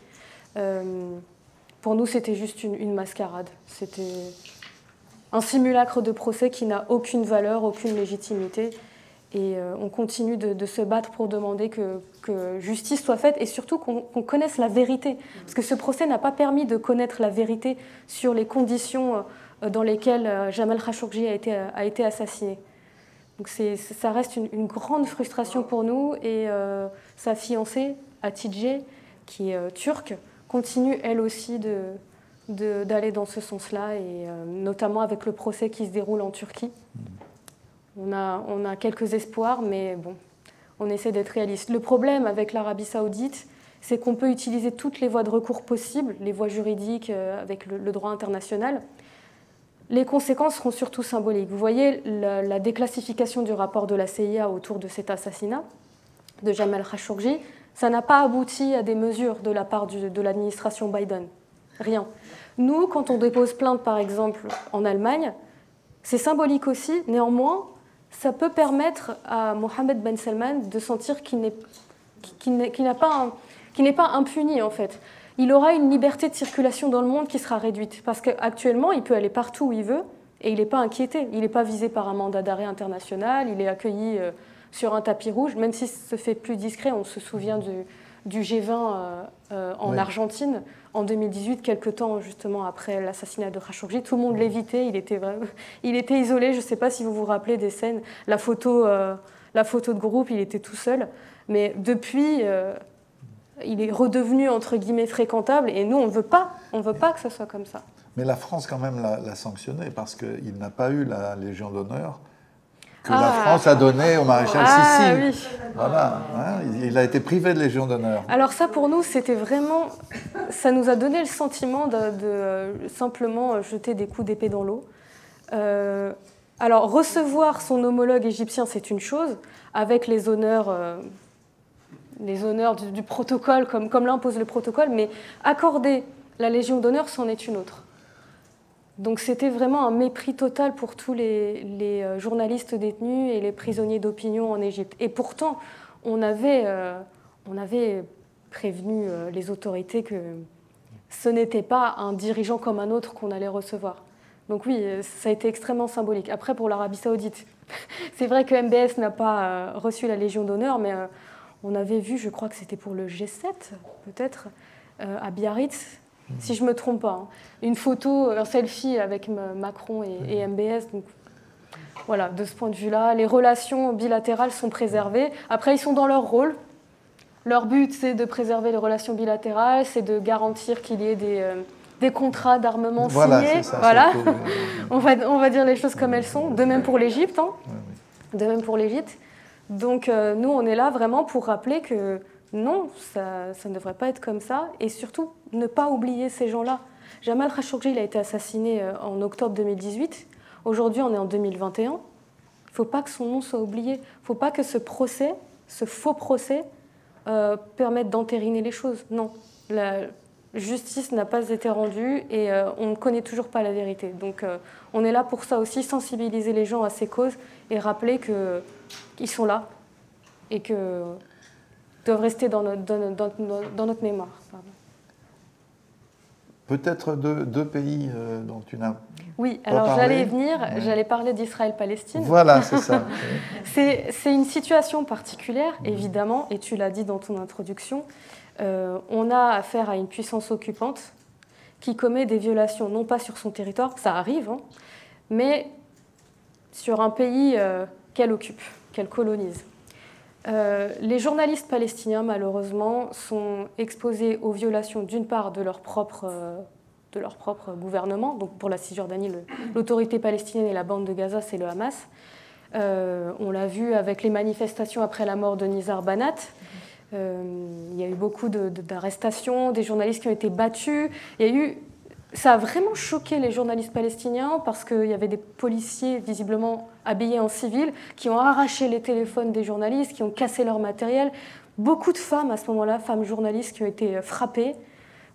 pour nous, c'était juste une, une mascarade. C'était un simulacre de procès qui n'a aucune valeur, aucune légitimité. Et euh, on continue de, se battre pour demander que, justice soit faite et surtout qu'on connaisse la vérité. Parce que ce procès n'a pas permis de connaître la vérité sur les conditions euh, dans lesquelles euh, Jamal Khashoggi a été, été assassiné. Donc ça reste une, grande frustration pour nous et sa fiancée, Hatice, qui est turque, continue elle aussi d'aller dans ce sens-là, et euh, notamment avec le procès qui se déroule en Turquie. On a, quelques espoirs, mais bon, on essaie d'être réaliste. Le problème avec l'Arabie saoudite, c'est qu'on peut utiliser toutes les voies de recours possibles, les voies juridiques euh, avec le, droit international. Les conséquences seront surtout symboliques. Vous voyez la, déclassification du rapport de la CIA autour de cet assassinat de Jamal Khashoggi, ça n'a pas abouti à des mesures de la part de l'administration Biden. Rien. Nous, quand on dépose plainte, par exemple, en Allemagne, c'est symbolique aussi. Néanmoins, ça peut permettre à Mohamed Ben Salman de sentir qu'il n'est pas, pas impuni, en fait. Il aura une liberté de circulation dans le monde qui sera réduite. Parce qu'actuellement, il peut aller partout où il veut et il n'est pas inquiété. Il n'est pas visé par un mandat d'arrêt international. Il est accueilli euh, sur un tapis rouge, même si ça se fait plus discret. On se souvient du, du G20 euh, euh, en Argentine en 2018, quelques temps justement après l'assassinat de Khashoggi. Tout le monde l'évitait, il était, il était isolé. Je ne sais pas si vous vous rappelez des scènes. La photo, euh, la photo de groupe, il était tout seul. Mais depuis, il est redevenu entre guillemets fréquentable et nous, on ne veut pas, on veut pas que ce soit comme ça. Mais la France quand même l'a sanctionné parce qu'il n'a pas eu la Légion d'honneur que la ah. France a donné au maréchal ah, Oui. Voilà, hein, il a été privé de Légion d'honneur. Alors ça, pour nous, c'était vraiment, ça nous a donné le sentiment de, simplement jeter des coups d'épée dans l'eau. Euh, alors recevoir son homologue égyptien, c'est une chose, avec les honneurs, euh, les honneurs du, protocole, comme, l'impose le protocole, mais accorder la Légion d'honneur, c'en est une autre. Donc c'était vraiment un mépris total pour tous les, euh, journalistes détenus et les prisonniers d'opinion en Égypte. Et pourtant, on avait, euh, prévenu euh, les autorités que ce n'était pas un dirigeant comme un autre qu'on allait recevoir. Donc oui, ça a été extrêmement symbolique. Après, pour l'Arabie saoudite, (laughs) c'est vrai que MBS n'a pas reçu la Légion d'honneur, mais on avait vu, je crois que c'était pour le G7, peut-être, à Biarritz, si je ne me trompe pas. Hein. Une photo, un selfie avec Macron et, MBS. Donc, voilà, de ce point de vue-là, les relations bilatérales sont préservées. Après, ils sont dans leur rôle. Leur but, c'est de préserver les relations bilatérales, c'est de garantir qu'il y ait des, euh, des contrats d'armement signés. voilà, (laughs) on, va, on va dire les choses comme elles sont. De même pour l'Égypte. Hein. De même pour l'Égypte. Donc, euh, nous, on est là vraiment pour rappeler que non, ça, ne devrait pas être comme ça. Et surtout, ne pas oublier ces gens-là. Jamal Khashoggi il a été assassiné euh, en octobre 2018. Aujourd'hui, on est en 2021. Il ne faut pas que son nom soit oublié. Il ne faut pas que ce procès, ce faux procès, euh, permettent d'entériner les choses. Non, la justice n'a pas été rendue et on ne connaît toujours pas la vérité. Donc on est là pour ça aussi, sensibiliser les gens à ces causes et rappeler qu'ils sont là et qu'ils doivent rester dans notre, dans, dans, dans notre mémoire. Peut-être deux, deux pays euh, dont tu n'as Oui, pas alors j'allais venir, Ouais. j'allais parler d'Israël-Palestine. Voilà, c'est ça. (laughs) C'est c'est une situation particulière, évidemment, et tu l'as dit dans ton introduction. Euh, on a affaire à une puissance occupante qui commet des violations, non pas sur son territoire, ça arrive, hein, mais sur un pays euh, qu'elle occupe, qu'elle colonise. Euh, les journalistes palestiniens, malheureusement, sont exposés aux violations d'une part de leur propre, euh, de leur propre gouvernement. Donc pour la Cisjordanie, l'autorité palestinienne et la bande de Gaza, c'est le Hamas. Euh, on l'a vu avec les manifestations après la mort de Nizar Banat. Il y a eu beaucoup d'arrestations, des journalistes qui ont été battus. Il y a eu, ça a vraiment choqué les journalistes palestiniens parce qu'il y avait des policiers visiblement habillés en civil qui ont arraché les téléphones des journalistes, qui ont cassé leur matériel. Beaucoup de femmes à ce moment-là, femmes journalistes qui ont été euh, frappées.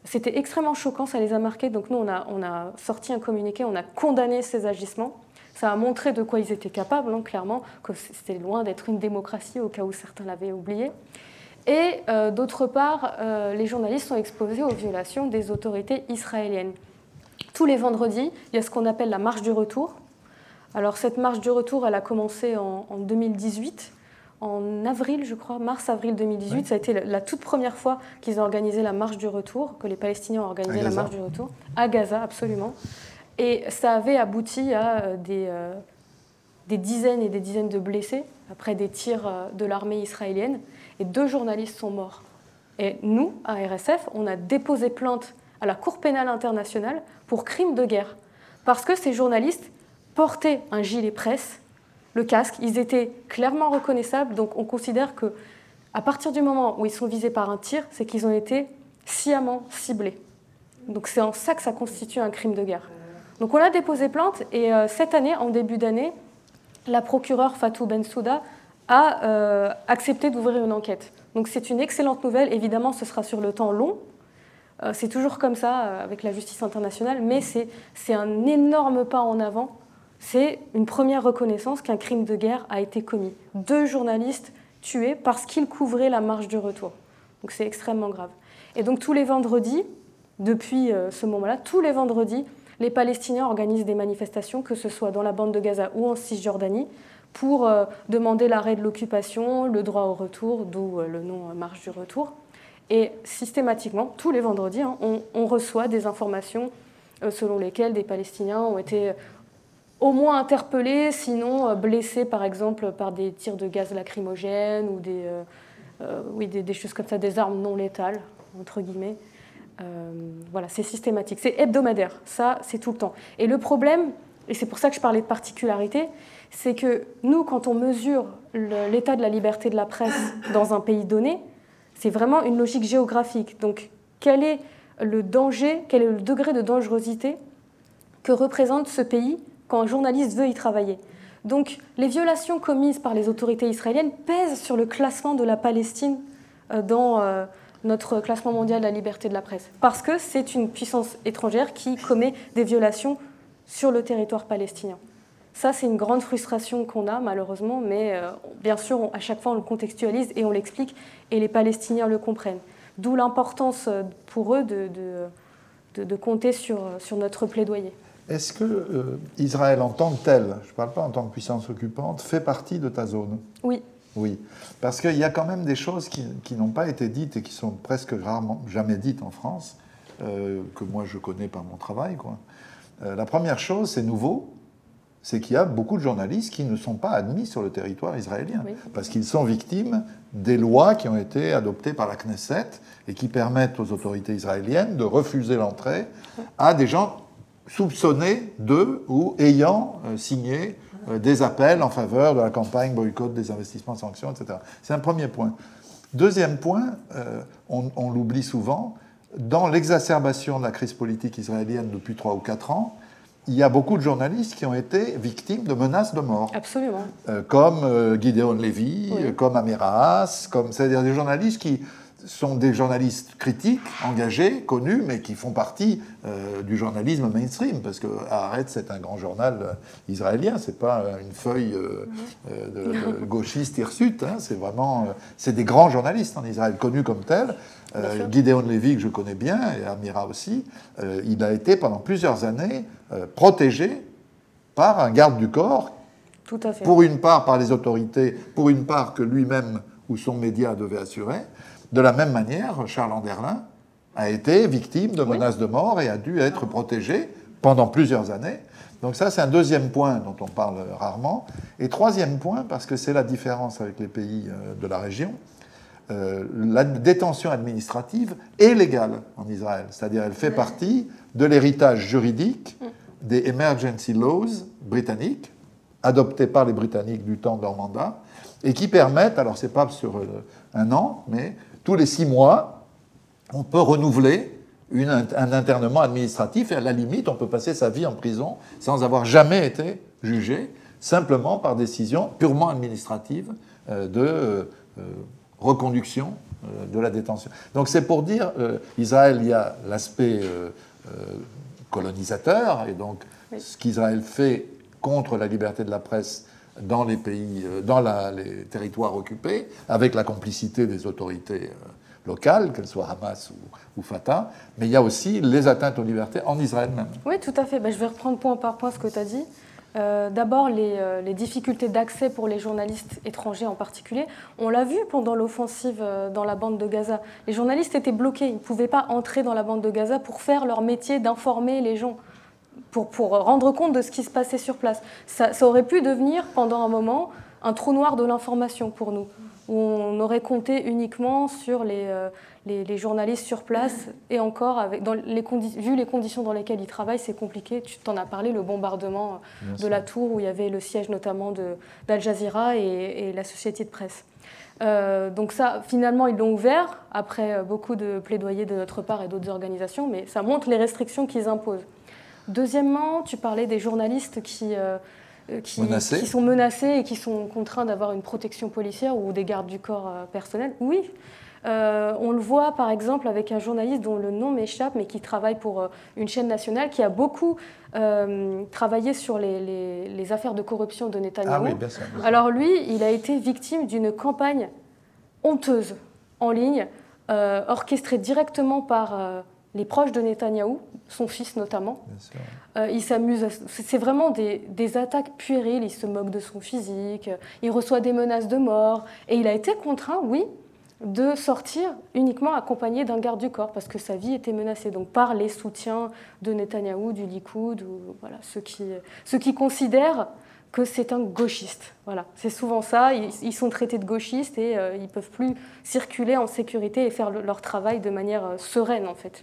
C'était extrêmement choquant, ça les a marqués. Donc nous, on a, sorti un communiqué, on a condamné ces agissements. Ça a montré de quoi ils étaient capables, hein, clairement, que c'était loin d'être une démocratie au cas où certains l'avaient oublié. Et euh, d'autre part, euh, les journalistes sont exposés aux violations des autorités israéliennes. Tous les vendredis, il y a ce qu'on appelle la marche du retour. Alors cette marche du retour, elle a commencé en, en 2018, en avril, je crois, mars-avril 2018. Ouais. Ça a été la, la toute première fois qu'ils ont organisé la marche du retour, que les Palestiniens ont organisé la marche du retour, à Gaza, absolument. Et ça avait abouti à euh, des, euh, des dizaines et des dizaines de blessés après des tirs de l'armée israélienne. Et deux journalistes sont morts. Et nous, à RSF, on a déposé plainte à la Cour pénale internationale pour crime de guerre. Parce que ces journalistes portaient un gilet presse, le casque, ils étaient clairement reconnaissables. Donc on considère que à partir du moment où ils sont visés par un tir, c'est qu'ils ont été sciemment ciblés. Donc c'est en ça que ça constitue un crime de guerre. Donc on a déposé plainte et euh, cette année, en début d'année, la procureure Fatou Bensouda a euh, accepté d'ouvrir une enquête. Donc c'est une excellente nouvelle. Évidemment, ce sera sur le temps long. Euh, c'est toujours comme ça euh, avec la justice internationale, mais c'est c'est un énorme pas en avant. C'est une première reconnaissance qu'un crime de guerre a été commis. Deux journalistes tués parce qu'ils couvraient la marche du retour. Donc c'est extrêmement grave. Et donc tous les vendredis, depuis euh, ce moment-là, tous les vendredis, les Palestiniens organisent des manifestations, que ce soit dans la bande de Gaza ou en Cisjordanie, pour euh, demander l'arrêt de l'occupation, le droit au retour, d'où euh, le nom euh, Marche du Retour. Et systématiquement, tous les vendredis, hein, on, reçoit des informations selon lesquelles des Palestiniens ont été au moins interpellés, sinon blessés par exemple par des tirs de gaz lacrymogène ou des, choses comme ça, des armes non létales, entre guillemets. Voilà, c'est systématique, c'est hebdomadaire, ça c'est tout le temps. Et le problème, et c'est pour ça que je parlais de particularité, c'est que nous, quand on mesure l'état de la liberté de la presse dans un pays donné, c'est vraiment une logique géographique. Donc, quel est le danger, quel est le degré de dangerosité que représente ce pays quand un journaliste veut y travailler? Donc, les violations commises par les autorités israéliennes pèsent sur le classement de la Palestine euh, dans euh, notre classement mondial de la liberté de la presse, parce que c'est une puissance étrangère qui commet des violations sur le territoire palestinien. Ça, c'est une grande frustration qu'on a, malheureusement, mais euh, bien sûr, on- à chaque fois, on le contextualise et on l'explique, et les Palestiniens le comprennent. D'où l'importance euh, pour eux de, de- de- de compter sur, euh, sur notre plaidoyer. Est-ce que euh, Israël en tant que tel, je ne parle pas en tant que puissance occupante, fait partie de ta zone? Oui, Oui, parce qu'il y a quand même des choses qui, qui n'ont pas été dites et qui sont presque rarement jamais dites en France, euh, que moi je connais par mon travail. Quoi. La première chose, c'est nouveau, c'est qu'il y a beaucoup de journalistes qui ne sont pas admis sur le territoire israélien, Oui. parce qu'ils sont victimes des lois qui ont été adoptées par la Knesset et qui permettent aux autorités israéliennes de refuser l'entrée à des gens soupçonnés de ou ayant euh, signé euh, des appels en faveur de la campagne boycott des investissements, sanctions, etc. C'est un premier point. Deuxième point, euh, on, on l'oublie souvent, dans l'exacerbation de la crise politique israélienne depuis trois ou quatre ans, il y a beaucoup de journalistes qui ont été victimes de menaces de mort. Absolument. Euh, comme euh, Gideon Levy, Oui. euh, comme Amiras, comme c'est-à-dire des journalistes qui sont des journalistes critiques, engagés, connus, mais qui font partie euh, du journalisme mainstream, parce que Haaretz c'est un grand journal israélien, c'est pas une feuille de, de gauchiste hirsute, hein, c'est vraiment, c'est des grands journalistes en Israël, connus comme tels. Euh. Gideon Levy, que je connais bien, et Amira aussi, euh, il a été pendant plusieurs années euh, protégé par un garde du corps Tout à fait. pour une part par les autorités, pour une part que lui-même ou son média devait assurer. De la même manière, Charles Anderlin a été victime de Oui. menaces de mort et a dû être protégé pendant plusieurs années. Donc ça, c'est un deuxième point dont on parle rarement. Et troisième point, parce que c'est la différence avec les pays euh, de la région, euh, la détention administrative est légale en Israël. C'est-à-dire, elle fait partie de l'héritage juridique des emergency laws britanniques, adoptés par les Britanniques du temps de leur mandat, et qui permettent, alors c'est pas sur euh, un an, mais tous les six mois, on peut renouveler une- un internement administratif et à la limite, on peut passer sa vie en prison sans avoir jamais été jugé, simplement par décision purement administrative euh, de reconduction euh, de la détention. Donc c'est pour dire, euh, Israël, il y a l'aspect euh, colonisateur, et donc Oui. ce qu'Israël fait contre la liberté de la presse dans les pays, dans la- les territoires occupés, avec la complicité des autorités locales, qu'elles soient Hamas ou, ou Fatah, mais il y a aussi les atteintes aux libertés en Israël même. Oui, tout à fait. Ben, je vais reprendre point par point ce que tu as dit. Euh, D'abord, les, euh, les difficultés d'accès pour les journalistes étrangers en particulier. On l'a vu pendant l'offensive euh, dans la bande de Gaza. Les journalistes étaient bloqués. Ils ne pouvaient pas entrer dans la bande de Gaza pour faire leur métier d'informer les gens, pour, pour rendre compte de ce qui se passait sur place. Ça aurait pu devenir, pendant un moment, un trou noir de l'information pour nous, où on aurait compté uniquement sur les, euh, les, les journalistes sur place, et encore, avec, dans les vu les conditions dans lesquelles ils travaillent, c'est compliqué. Tu t'en as parlé, le bombardement Bien de la tour où il y avait le siège notamment d'Al Jazeera et, et la société de presse. Euh, donc ça, finalement, ils l'ont ouvert après euh, beaucoup de plaidoyers de notre part et d'autres organisations, mais ça montre les restrictions qu'ils imposent. Deuxièmement, tu parlais des journalistes qui, euh, qui, Menacés. qui sont menacés et qui sont contraints d'avoir une protection policière ou des gardes du corps euh, personnels. Oui, Euh, on le voit par exemple avec un journaliste dont le nom m'échappe, mais qui travaille pour euh, une chaîne nationale, qui a beaucoup euh, travaillé sur les, les- les affaires de corruption de Netanyahou. Ah oui, bien sûr. bien sûr. Alors lui, il a été victime d'une campagne honteuse en ligne, euh, orchestrée directement par euh, les proches de Netanyahou, son fils notamment. Euh, il s'amuse, à- c'est vraiment des, des attaques puériles, il se moque de son physique, il reçoit des menaces de mort, et il a été contraint, oui, de sortir uniquement accompagné d'un garde du corps, parce que sa vie était menacée, donc par les soutiens de Netanyahou, du Likoud, ou voilà, ceux qui, ceux qui considèrent que c'est un gauchiste. Voilà, c'est souvent ça, ils, ils sont traités de gauchistes et euh, ils ne peuvent plus circuler en sécurité et faire le- leur travail de manière euh, sereine, en fait.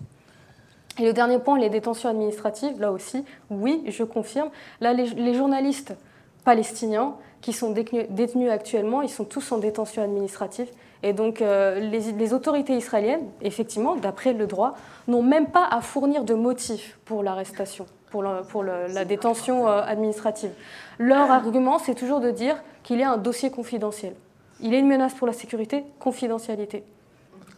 Et le dernier point, les détentions administratives, là aussi, oui, je confirme. Là, les, journalistes palestiniens qui sont détenus, actuellement, ils sont tous en détention administrative. Et donc, euh, les, autorités israéliennes, effectivement, d'après le droit, n'ont même pas à fournir de motifs pour l'arrestation, pour, la détention euh, administrative. Leur argument, c'est toujours de dire qu'il y a un dossier confidentiel. Il est une menace pour la sécurité, confidentialité.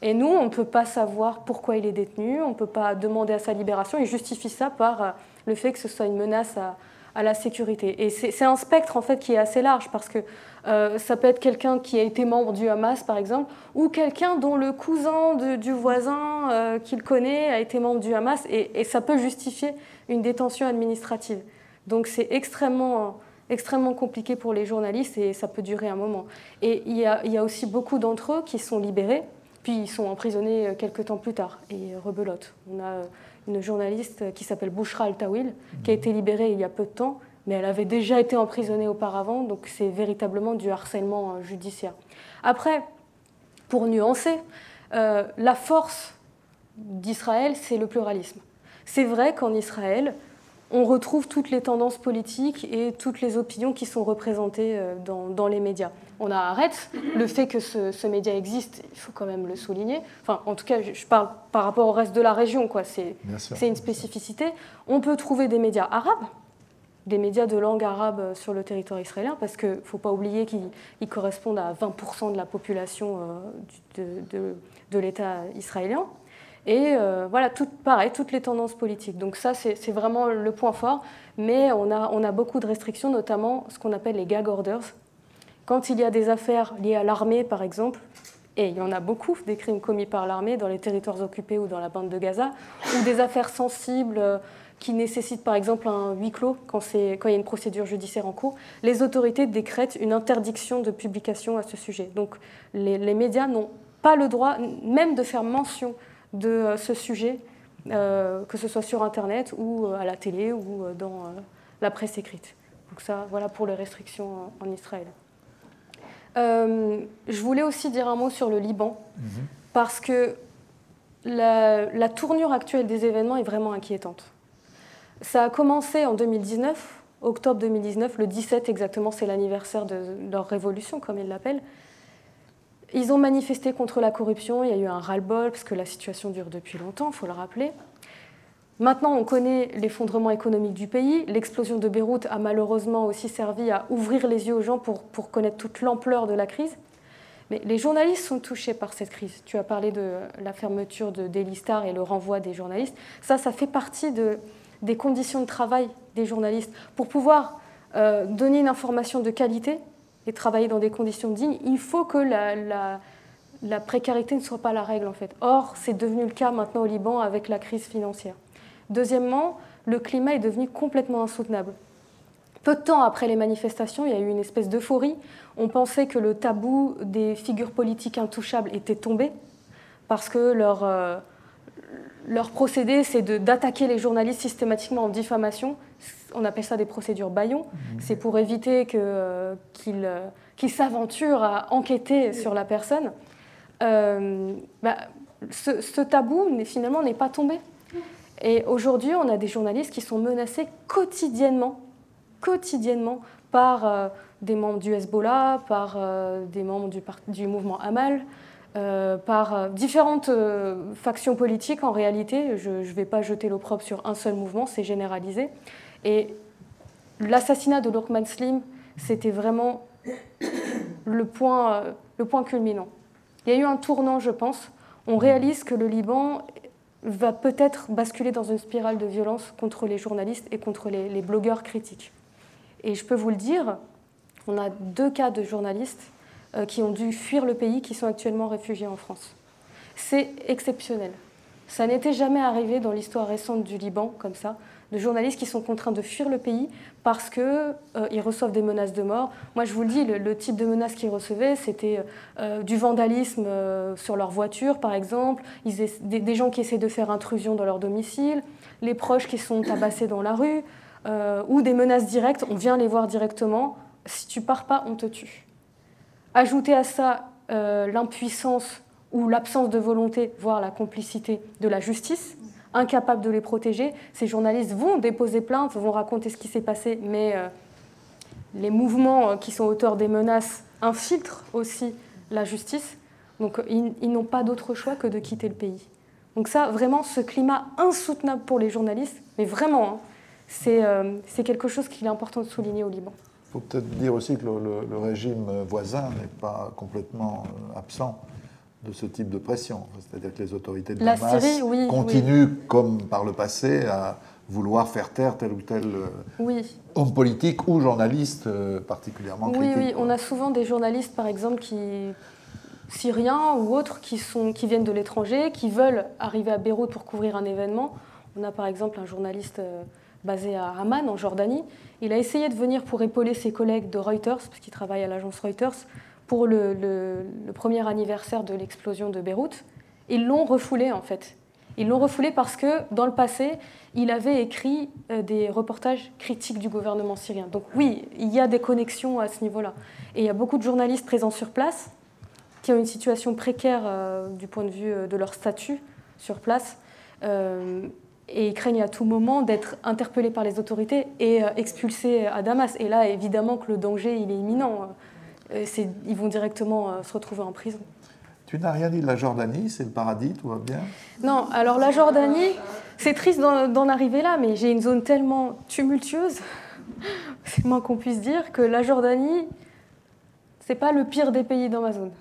Et nous, on ne peut pas savoir pourquoi il est détenu, on ne peut pas demander à sa libération. Ils justifient ça par euh, le fait que ce soit une menace à, la sécurité. Et c'est un spectre en fait qui est assez large parce que euh, ça peut être quelqu'un qui a été membre du Hamas par exemple, ou quelqu'un dont le cousin du voisin euh, qu'il connaît a été membre du Hamas, et, ça peut justifier une détention administrative. Donc c'est extrêmement extrêmement compliqué pour les journalistes et ça peut durer un moment. Et il il y a aussi beaucoup d'entre eux qui sont libérés, puis ils sont emprisonnés euh, quelques temps plus tard et rebelote. On a euh, une journaliste qui s'appelle Bouchra Al-Tawil, qui a été libérée il y a peu de temps, mais elle avait déjà été emprisonnée auparavant, donc c'est véritablement du harcèlement euh, judiciaire. Après, pour nuancer, euh, la force d'Israël, c'est le pluralisme. C'est vrai qu'en Israël, on retrouve toutes les tendances politiques et toutes les opinions qui sont représentées euh, dans, les médias. On a arrête le fait que ce, média existe, il faut quand même le souligner. Enfin, en tout cas, je parle par rapport au reste de la région, quoi. C'est, une spécificité. On peut trouver des médias arabes, des médias de langue arabe sur le territoire israélien, parce qu'il ne faut pas oublier qu'ils correspondent à 20% de la population euh, de l'État israélien. Et euh, voilà, tout, pareil, toutes les tendances politiques. Donc ça, c'est vraiment le point fort. Mais on a, on a beaucoup de restrictions, notamment ce qu'on appelle les gag orders. Quand il y a des affaires liées à l'armée, par exemple, et il y en a beaucoup des crimes commis par l'armée dans les territoires occupés ou dans la bande de Gaza, ou des affaires sensibles euh, qui nécessitent par exemple un huis clos quand, il y a une procédure judiciaire en cours, les autorités décrètent une interdiction de publication à ce sujet. Donc les, médias n'ont pas le droit même de faire mention de euh, ce sujet, euh, que ce soit sur Internet ou à la télé ou dans la presse écrite. Donc ça, voilà pour les restrictions en Israël. Je voulais aussi dire un mot sur le Liban, mhm. parce que la, tournure actuelle des événements est vraiment inquiétante. Ça a commencé en 2019, octobre 2019, le 17 exactement, c'est l'anniversaire de leur révolution, comme ils l'appellent. Ils ont manifesté contre la corruption, il y a eu un ras-le-bol, parce que la situation dure depuis longtemps, il faut le rappeler. Maintenant, on connaît l'effondrement économique du pays. L'explosion de Beyrouth a malheureusement aussi servi à ouvrir les yeux aux gens pour, connaître toute l'ampleur de la crise. Mais les journalistes sont touchés par cette crise. Tu as parlé de la fermeture de Daily Star et le renvoi des journalistes. Ça, ça fait partie de, des conditions de travail des journalistes. Pour pouvoir euh, donner une information de qualité, et travailler dans des conditions dignes, il faut que la, la, précarité ne soit pas la règle en fait. Or, c'est devenu le cas maintenant au Liban avec la crise financière. Deuxièmement, le climat est devenu complètement insoutenable. Peu de temps après les manifestations, il y a eu une espèce d'euphorie. On pensait que le tabou des figures politiques intouchables était tombé parce que leur, euh, leur procédé, c'est d'attaquer les journalistes systématiquement en diffamation, on appelle ça des procédures baillons. Mmh. C'est pour éviter euh, qu'ils s'aventurent à enquêter sur la personne. Euh, bah, ce, tabou, finalement, n'est pas tombé. Et aujourd'hui, on a des journalistes qui sont menacés quotidiennement, quotidiennement par euh, des membres du Hezbollah, par des membres du, mouvement Amal, par différentes factions politiques en réalité. Je ne vais pas jeter l'opprobre sur un seul mouvement, c'est généralisé. Et l'assassinat de Lokman Slim, c'était vraiment euh, le point culminant. Il y a eu un tournant, je pense. On réalise que le Liban va peut-être basculer dans une spirale de violence contre les journalistes et contre les, blogueurs critiques. Et je peux vous le dire, on a deux cas de journalistes euh, qui ont dû fuir le pays, qui sont actuellement réfugiés en France. C'est exceptionnel. Ça n'était jamais arrivé dans l'histoire récente du Liban comme ça de journalistes qui sont contraints de fuir le pays parce qu'ils euh, reçoivent des menaces de mort. Moi, je vous le dis, le, type de menaces qu'ils recevaient, c'était euh, du vandalisme euh, sur leur voiture, par exemple, des, gens qui essaient de faire intrusion dans leur domicile, les proches qui sont tabassés dans la rue, ou des menaces directes, on vient les voir directement, si tu pars pas, on te tue. Ajoutez à ça l'impuissance ou l'absence de volonté, voire la complicité de la justice, incapables de les protéger. Ces journalistes vont déposer plainte, vont raconter ce qui s'est passé, mais euh, les mouvements euh, qui sont auteurs des menaces infiltrent aussi la justice. Donc ils, n'ont pas d'autre choix que de quitter le pays. Donc ça, vraiment, ce climat insoutenable pour les journalistes, mais vraiment, hein, euh, c'est quelque chose qu'il est important de souligner au Liban. Il faut peut-être dire aussi que le régime voisin n'est pas complètement absent de ce type de pression. C'est-à-dire que les autorités de la Damas continuent, comme par le passé, à vouloir faire taire tel ou tel euh, homme politique ou journaliste euh, particulièrement oui, critique. Oui, on a souvent des journalistes, par exemple, qui syriens ou autres qui, sont, qui viennent de l'étranger, qui veulent arriver à Beyrouth pour couvrir un événement. On a par exemple un journaliste euh, basé à Amman, en Jordanie. Il a essayé de venir pour épauler ses collègues de Reuters, parce qu'il travaille à l'agence Reuters, pour le, premier anniversaire de l'explosion de Beyrouth. Ils l'ont refoulé en fait. Ils l'ont refoulé parce que dans le passé, il avait écrit euh, des reportages critiques du gouvernement syrien. Donc oui, il y a des connexions à ce niveau-là. Et il y a beaucoup de journalistes présents sur place qui ont une situation précaire euh, du point de vue euh, de leur statut sur place. et ils craignent à tout moment d'être interpellés par les autorités et expulsés à Damas. Et là, évidemment que le danger, il est imminent. Euh, ils vont directement euh, se retrouver en prison. Tu n'as rien dit de la Jordanie, c'est le paradis, tout va bien. Non, alors la Jordanie, c'est triste d'en arriver là, mais j'ai une zone tellement tumultueuse, (laughs) c'est moins qu'on puisse dire, que la Jordanie, c'est pas le pire des pays dans ma zone.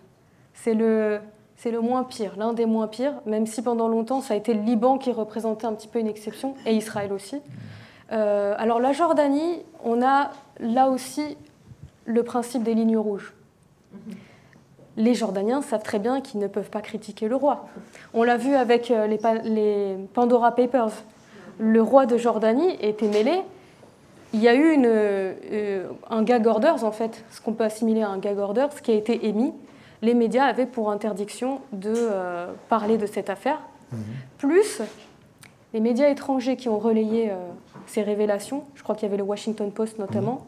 C'est le, c'est le moins pire, l'un des moins pires, même si pendant longtemps ça a été le Liban qui représentait un petit peu une exception, et Israël aussi. Euh, alors la Jordanie, on a là aussi le principe des lignes rouges. Les Jordaniens savent très bien qu'ils ne peuvent pas critiquer le roi. On l'a vu avec euh, les, pa- les Pandora Papers. Le roi de Jordanie était mêlé. Il y a eu une, euh, un gag orders, en fait, ce qu'on peut assimiler à un gag orders, qui a été émis. Les médias avaient pour interdiction de euh, parler de cette affaire. Plus les médias étrangers qui ont relayé euh, ces révélations, je crois qu'il y avait le Washington Post notamment,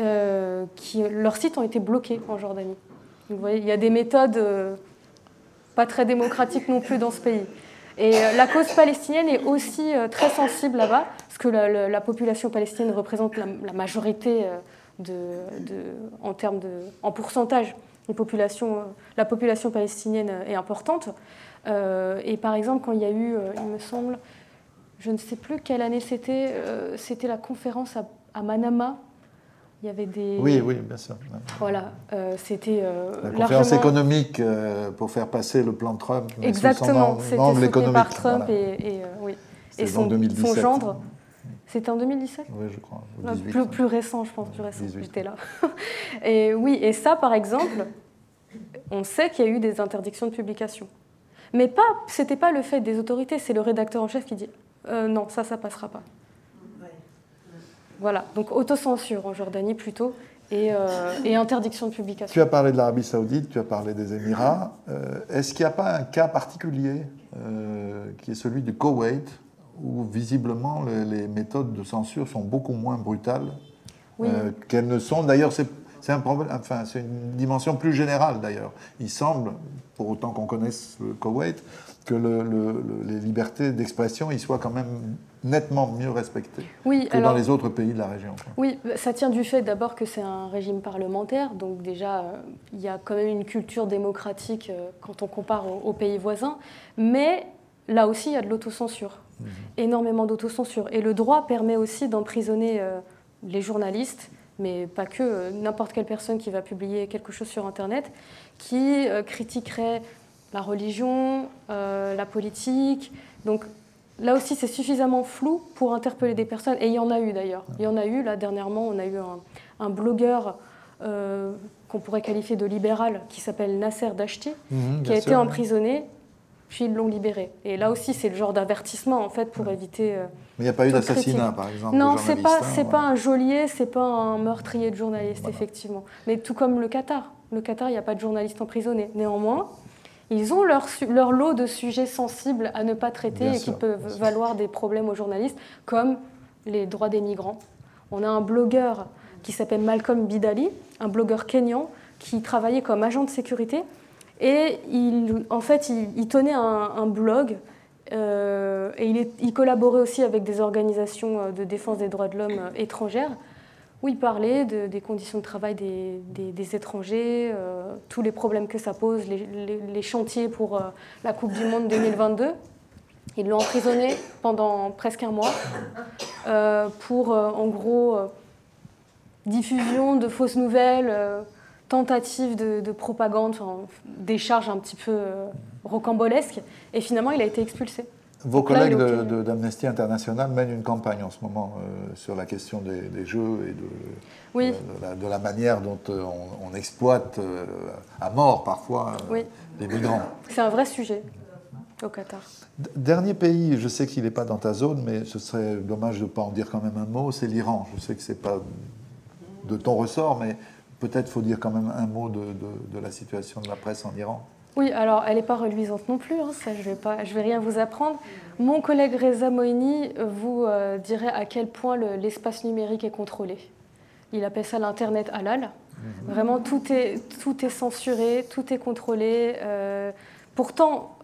euh, qui, leurs sites ont été bloqués en Jordanie. Vous voyez, il y a des méthodes euh, pas très démocratiques non plus dans ce pays. Et euh, la cause palestinienne est aussi très sensible là-bas, parce que la, la- la population palestinienne représente la, majorité en termes de, en pourcentage. Euh, la population palestinienne est importante. Et par exemple, quand il y a eu, il me semble, je ne sais plus quelle année c'était, c'était la conférence à Manama. Il y avait des. Oui, oui, bien sûr. Voilà, euh, c'était euh, La conférence largement- économique euh, pour faire passer le plan Trump. mais Exactement, c'était soutenu par Trump voilà. et, et, oui. C'était et en son, 2017. son gendre. C'était en 2017 Oui, je crois. ou Ouais, 18, plus, plus récent, je pense, plus récent. 18. J'étais là. (laughs) et oui, et ça, par exemple, on sait qu'il y a eu des interdictions de publication. Mais pas, c'était pas le fait des autorités, c'est le rédacteur en chef qui dit non, ça, ça passera pas. Voilà, donc autocensure en Jordanie plutôt, et, euh, et interdiction de Tu publication. as parlé de l'Arabie Saoudite, tu as parlé des Émirats. Euh, Est-ce qu'il n'y a pas un cas particulier euh, qui est celui du Koweït, où visiblement le- les méthodes de censure sont beaucoup moins brutales Oui. qu'elles ne sont? D'ailleurs, c'est c'est un problème, enfin, c'est une dimension plus générale d'ailleurs. Il semble, pour autant qu'on connaisse le Koweït, que le- le- le- les libertés d'expression y soient quand même nettement mieux respectées Oui, que alors. dans les autres pays de la région. Oui, ça tient du fait d'abord que c'est un régime parlementaire, donc déjà euh, il y a quand même une culture démocratique euh, quand on compare aux, aux pays voisins, mais là aussi il y a de l'autocensure, énormément d'autocensure. Et le droit permet aussi d'emprisonner euh, les journalistes, mais pas que, euh, n'importe quelle personne qui va publier quelque chose sur Internet, qui euh, critiquerait la religion, euh, la politique. Donc Là aussi, c'est suffisamment flou pour interpeller des personnes, et il y en a eu d'ailleurs. Il y en a eu, là, dernièrement, on a eu un, un blogueur euh, qu'on pourrait qualifier de libéral, qui s'appelle Nasser Dashti, Mhm, qui a été emprisonné, puis ils l'ont libéré. Et là aussi, c'est le genre d'avertissement, en fait, pour éviter... euh, Mais il n'y a pas eu d'assassinat, par exemple. Non, de c'est pas, hein, c'est pas un geôlier, c'est pas un meurtrier de journaliste, Voilà. effectivement. Mais tout comme le Qatar. Le Qatar, il n'y a pas de journalistes emprisonnés. Néanmoins, ils ont leur, leur lot de sujets sensibles à ne pas traiter Bien et sûr, qui peuvent valoir des problèmes aux journalistes, comme les droits des migrants. On a un blogueur qui s'appelle Malcolm Bidali, un blogueur kényan qui travaillait comme agent de sécurité. Et en fait, il, tenait un, blog euh, et il, collaborait aussi avec des organisations euh, de défense des droits de l'homme euh, étrangères, où il parlait de- des conditions de travail des, étrangers, tous les problèmes que ça pose, les, chantiers pour la Coupe du Monde 2022. Ils l'ont emprisonné pendant presque un mois pour, en gros, diffusion de fausses nouvelles, tentative de, de propagande, enfin, des charges un petit peu euh, rocambolesques. Et finalement, il a été expulsé. Vos Donc collègues de- d'Amnesty International mènent une campagne en ce moment euh, sur la question des, des jeux et de, Oui. la, de la manière dont euh, on, on exploite euh, à mort parfois Oui. les migrants. C'est un vrai sujet au Qatar. Dernier pays, je sais qu'il n'est pas dans ta zone, mais ce serait dommage de ne pas en dire quand même un mot, c'est l'Iran. Je sais que ce n'est pas de ton ressort, mais peut-être faut dire quand même un mot de, de- de la situation de la presse en Iran. Oui, alors elle n'est pas reluisante non plus, hein, ça je ne vais, pas- je vais rien vous apprendre. Mon collègue Reza Moini vous euh, dirait à quel point le- l'espace numérique est contrôlé. Il appelle ça l'Internet halal. Vraiment, tout est, tout est censuré, tout est contrôlé. euh, pourtant,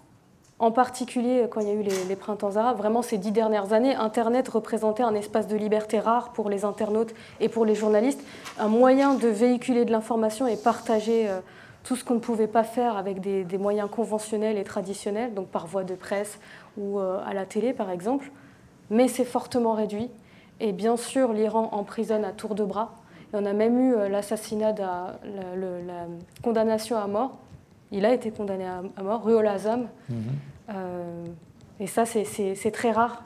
En particulier, quand il y a eu les, printemps arabes, vraiment ces dix dernières années, Internet représentait un espace de liberté rare pour les internautes et pour les journalistes, un moyen de véhiculer de l'information et partager euh, tout ce qu'on ne pouvait pas faire avec des, moyens conventionnels et traditionnels, donc par voie de presse ou euh, à la télé par exemple. Mais c'est fortement réduit. Et bien sûr, l'Iran emprisonne à tour de bras. On a même eu euh, l'assassinat, la, condamnation à mort. Il a été condamné à, mort, Ruol Azam. Mhm. Euh, et ça, c'est très rare.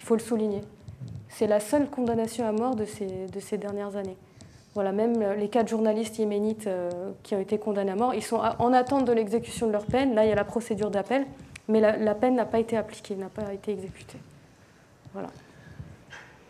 Il faut le souligner. C'est la seule condamnation à mort de ces, de ces dernières années. Voilà, même les quatre journalistes yéménites euh, qui ont été condamnés à mort, ils sont en attente de l'exécution de leur peine. Là, il y a la procédure d'appel, mais la, peine n'a pas été appliquée, n'a pas été exécutée. Voilà.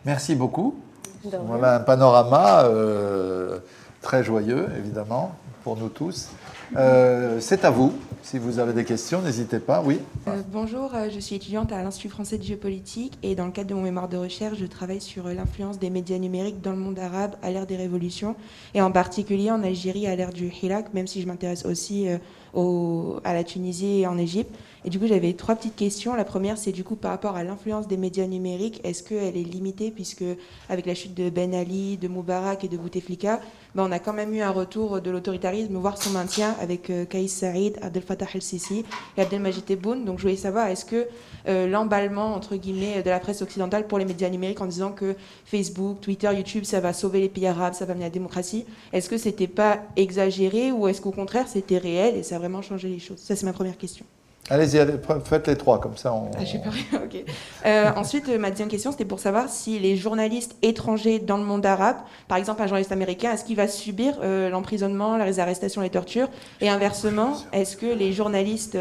Merci beaucoup. Voilà un panorama euh, très joyeux, évidemment, pour nous tous. Euh, c'est à vous. Si vous avez des questions, n'hésitez pas. Oui. Euh, bonjour, euh, je suis étudiante à l'Institut français de géopolitique et dans le cadre de mon mémoire de recherche, je travaille sur l'influence des médias numériques dans le monde arabe à l'ère des révolutions et en particulier en Algérie à l'ère du Hirak, même si je m'intéresse aussi à la Tunisie et en Égypte. Et du coup, j'avais trois petites questions. La première, c'est du coup par rapport à l'influence des médias numériques. Est-ce qu'elle est limitée puisque avec la chute de Ben Ali, de Moubarak et de Bouteflika, ben, on a quand même eu un retour de l'autoritarisme, voire son maintien avec euh, Kaïs Saïd, Abdel Fattah el-Sisi et Abdelmajid Tebboune. Donc je voulais savoir, est-ce que euh, l'emballement, entre guillemets, de la presse occidentale pour les médias numériques en disant que Facebook, Twitter, YouTube, ça va sauver les pays arabes, ça va amener la démocratie, est-ce que c'était pas exagéré ou est-ce qu'au contraire c'était réel et ça a vraiment changé les choses Ça, c'est ma première question. Allez-y, faites les trois, comme ça on. Ah, j'ai peur, ok. Euh, ensuite, euh, ma deuxième question, c'était pour savoir si les journalistes étrangers dans le monde arabe, par exemple un journaliste américain, est-ce qu'il va subir euh, l'emprisonnement, les arrestations, les tortures? Et inversement, est-ce que les journalistes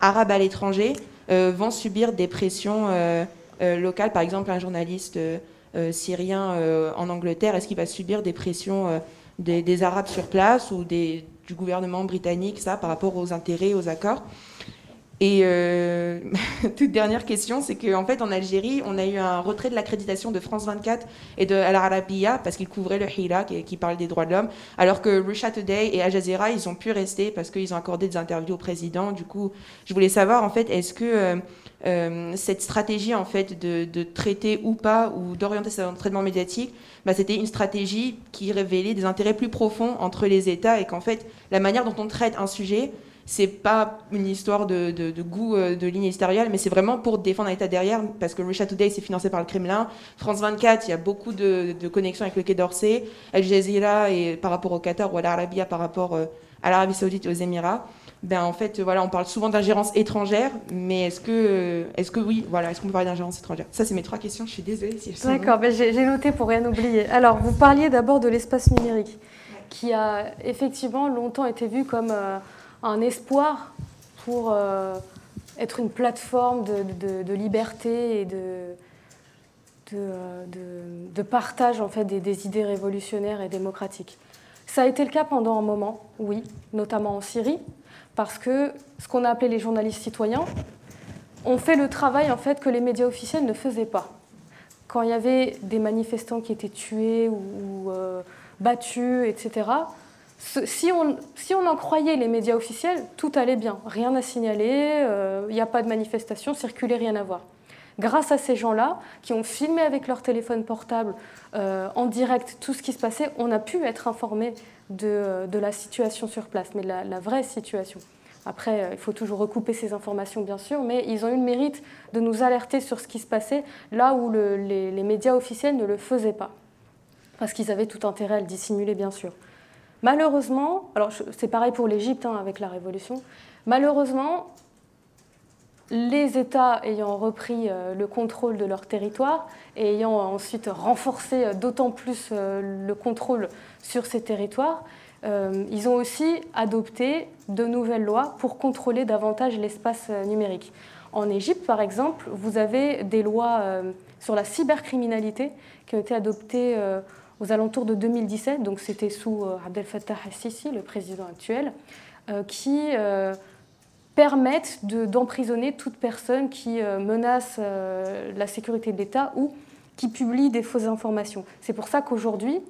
arabes à l'étranger vont subir des pressions locales? Par exemple, un journaliste syrien en Angleterre, est-ce qu'il va subir des pressions des, des, Arabes sur place ou des, du gouvernement britannique, ça, par rapport aux intérêts, aux accords et euh, (laughs) toute dernière question, c'est qu'en fait, en Algérie, on a eu un retrait de l'accréditation de France 24 et de Al Arabiya parce qu'ils couvraient le Hirak et qui parle des droits de l'homme, alors que Russia Today et Al Jazeera, ils ont pu rester parce qu'ils ont accordé des interviews au président. Du coup, je voulais savoir, en fait, est-ce que euh, euh, cette stratégie, en fait, de, traiter ou pas, ou d'orienter son traitement médiatique, bah, c'était une stratégie qui révélait des intérêts plus profonds entre les États et qu'en fait, la manière dont on traite un sujet, c'est pas une histoire de, goût euh, de ligne éditoriale, mais c'est vraiment pour défendre un État derrière, parce que Russia Today, c'est financé par le Kremlin. France 24, il y a beaucoup de, connexions avec le Quai d'Orsay. Al Jazeera, et par rapport au Qatar ou à l'Arabie, par rapport euh, à l'Arabie Saoudite et aux Émirats. Ben, en fait, voilà, on parle souvent d'ingérence étrangère, mais est-ce que, est-ce que oui, voilà, est-ce qu'on peut parler d'ingérence étrangère? Ça, c'est mes trois questions. Je suis désolée si D'accord, ben j'ai noté pour rien oublier. Alors, vous parliez d'abord de l'espace numérique, qui a effectivement longtemps été vu comme euh, un espoir pour euh, être une plateforme de, liberté et de, de, partage en fait, des, idées révolutionnaires et démocratiques. Ça a été le cas pendant un moment, oui, notamment en Syrie, parce que ce qu'on a appelé les journalistes citoyens ont fait le travail en fait, que les médias officiels ne faisaient pas. Quand il y avait des manifestants qui étaient tués ou, euh, battus, etc., si on, si on, en croyait les médias officiels, tout allait bien. Rien à signaler, il euh, n'y a pas de manifestation, circuler, rien à voir. Grâce à ces gens-là, qui ont filmé avec leur téléphone portable euh, en direct tout ce qui se passait, on a pu être informé de, de la situation sur place, mais la, la vraie situation. Après, euh, il faut toujours recouper ces informations, bien sûr, mais ils ont eu le mérite de nous alerter sur ce qui se passait là où les médias officiels ne le faisaient pas. Parce qu'ils avaient tout intérêt à le dissimuler, bien sûr. Malheureusement, alors c'est pareil pour l'Égypte hein, avec la Révolution, malheureusement, les États ayant repris euh, le contrôle de leur territoire et ayant ensuite renforcé euh, d'autant plus euh, le contrôle sur ces territoires, ils ont aussi adopté de nouvelles lois pour contrôler davantage l'espace numérique. En Égypte, par exemple, vous avez des lois sur la cybercriminalité qui ont été adoptées aux alentours de 2017, donc c'était sous euh, Abdel Fattah al-Sisi, le président actuel, euh, qui euh, permettent d'emprisonner toute personne qui menace la sécurité de l'État ou qui publie des fausses informations. C'est pour ça qu'aujourd'hui,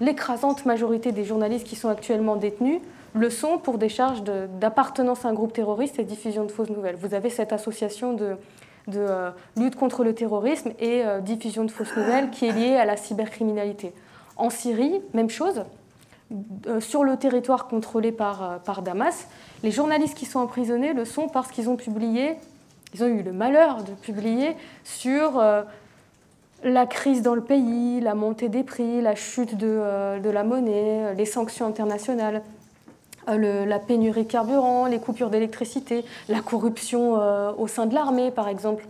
l'écrasante majorité des journalistes qui sont actuellement détenus le sont pour des charges d'appartenance à un groupe terroriste et diffusion de fausses nouvelles. Vous avez cette association de, lutte contre le terrorisme et diffusion de fausses nouvelles qui est liée à la cybercriminalité. En Syrie, même chose. Euh, sur le territoire contrôlé par, euh, par Damas, les journalistes qui sont emprisonnés le sont parce qu'ils ont publié, ils ont eu le malheur de publier sur euh, la crise dans le pays, la montée des prix, la chute de, la monnaie, les sanctions internationales, le- la pénurie de carburant, les coupures d'électricité, la corruption au sein de l'armée, par exemple.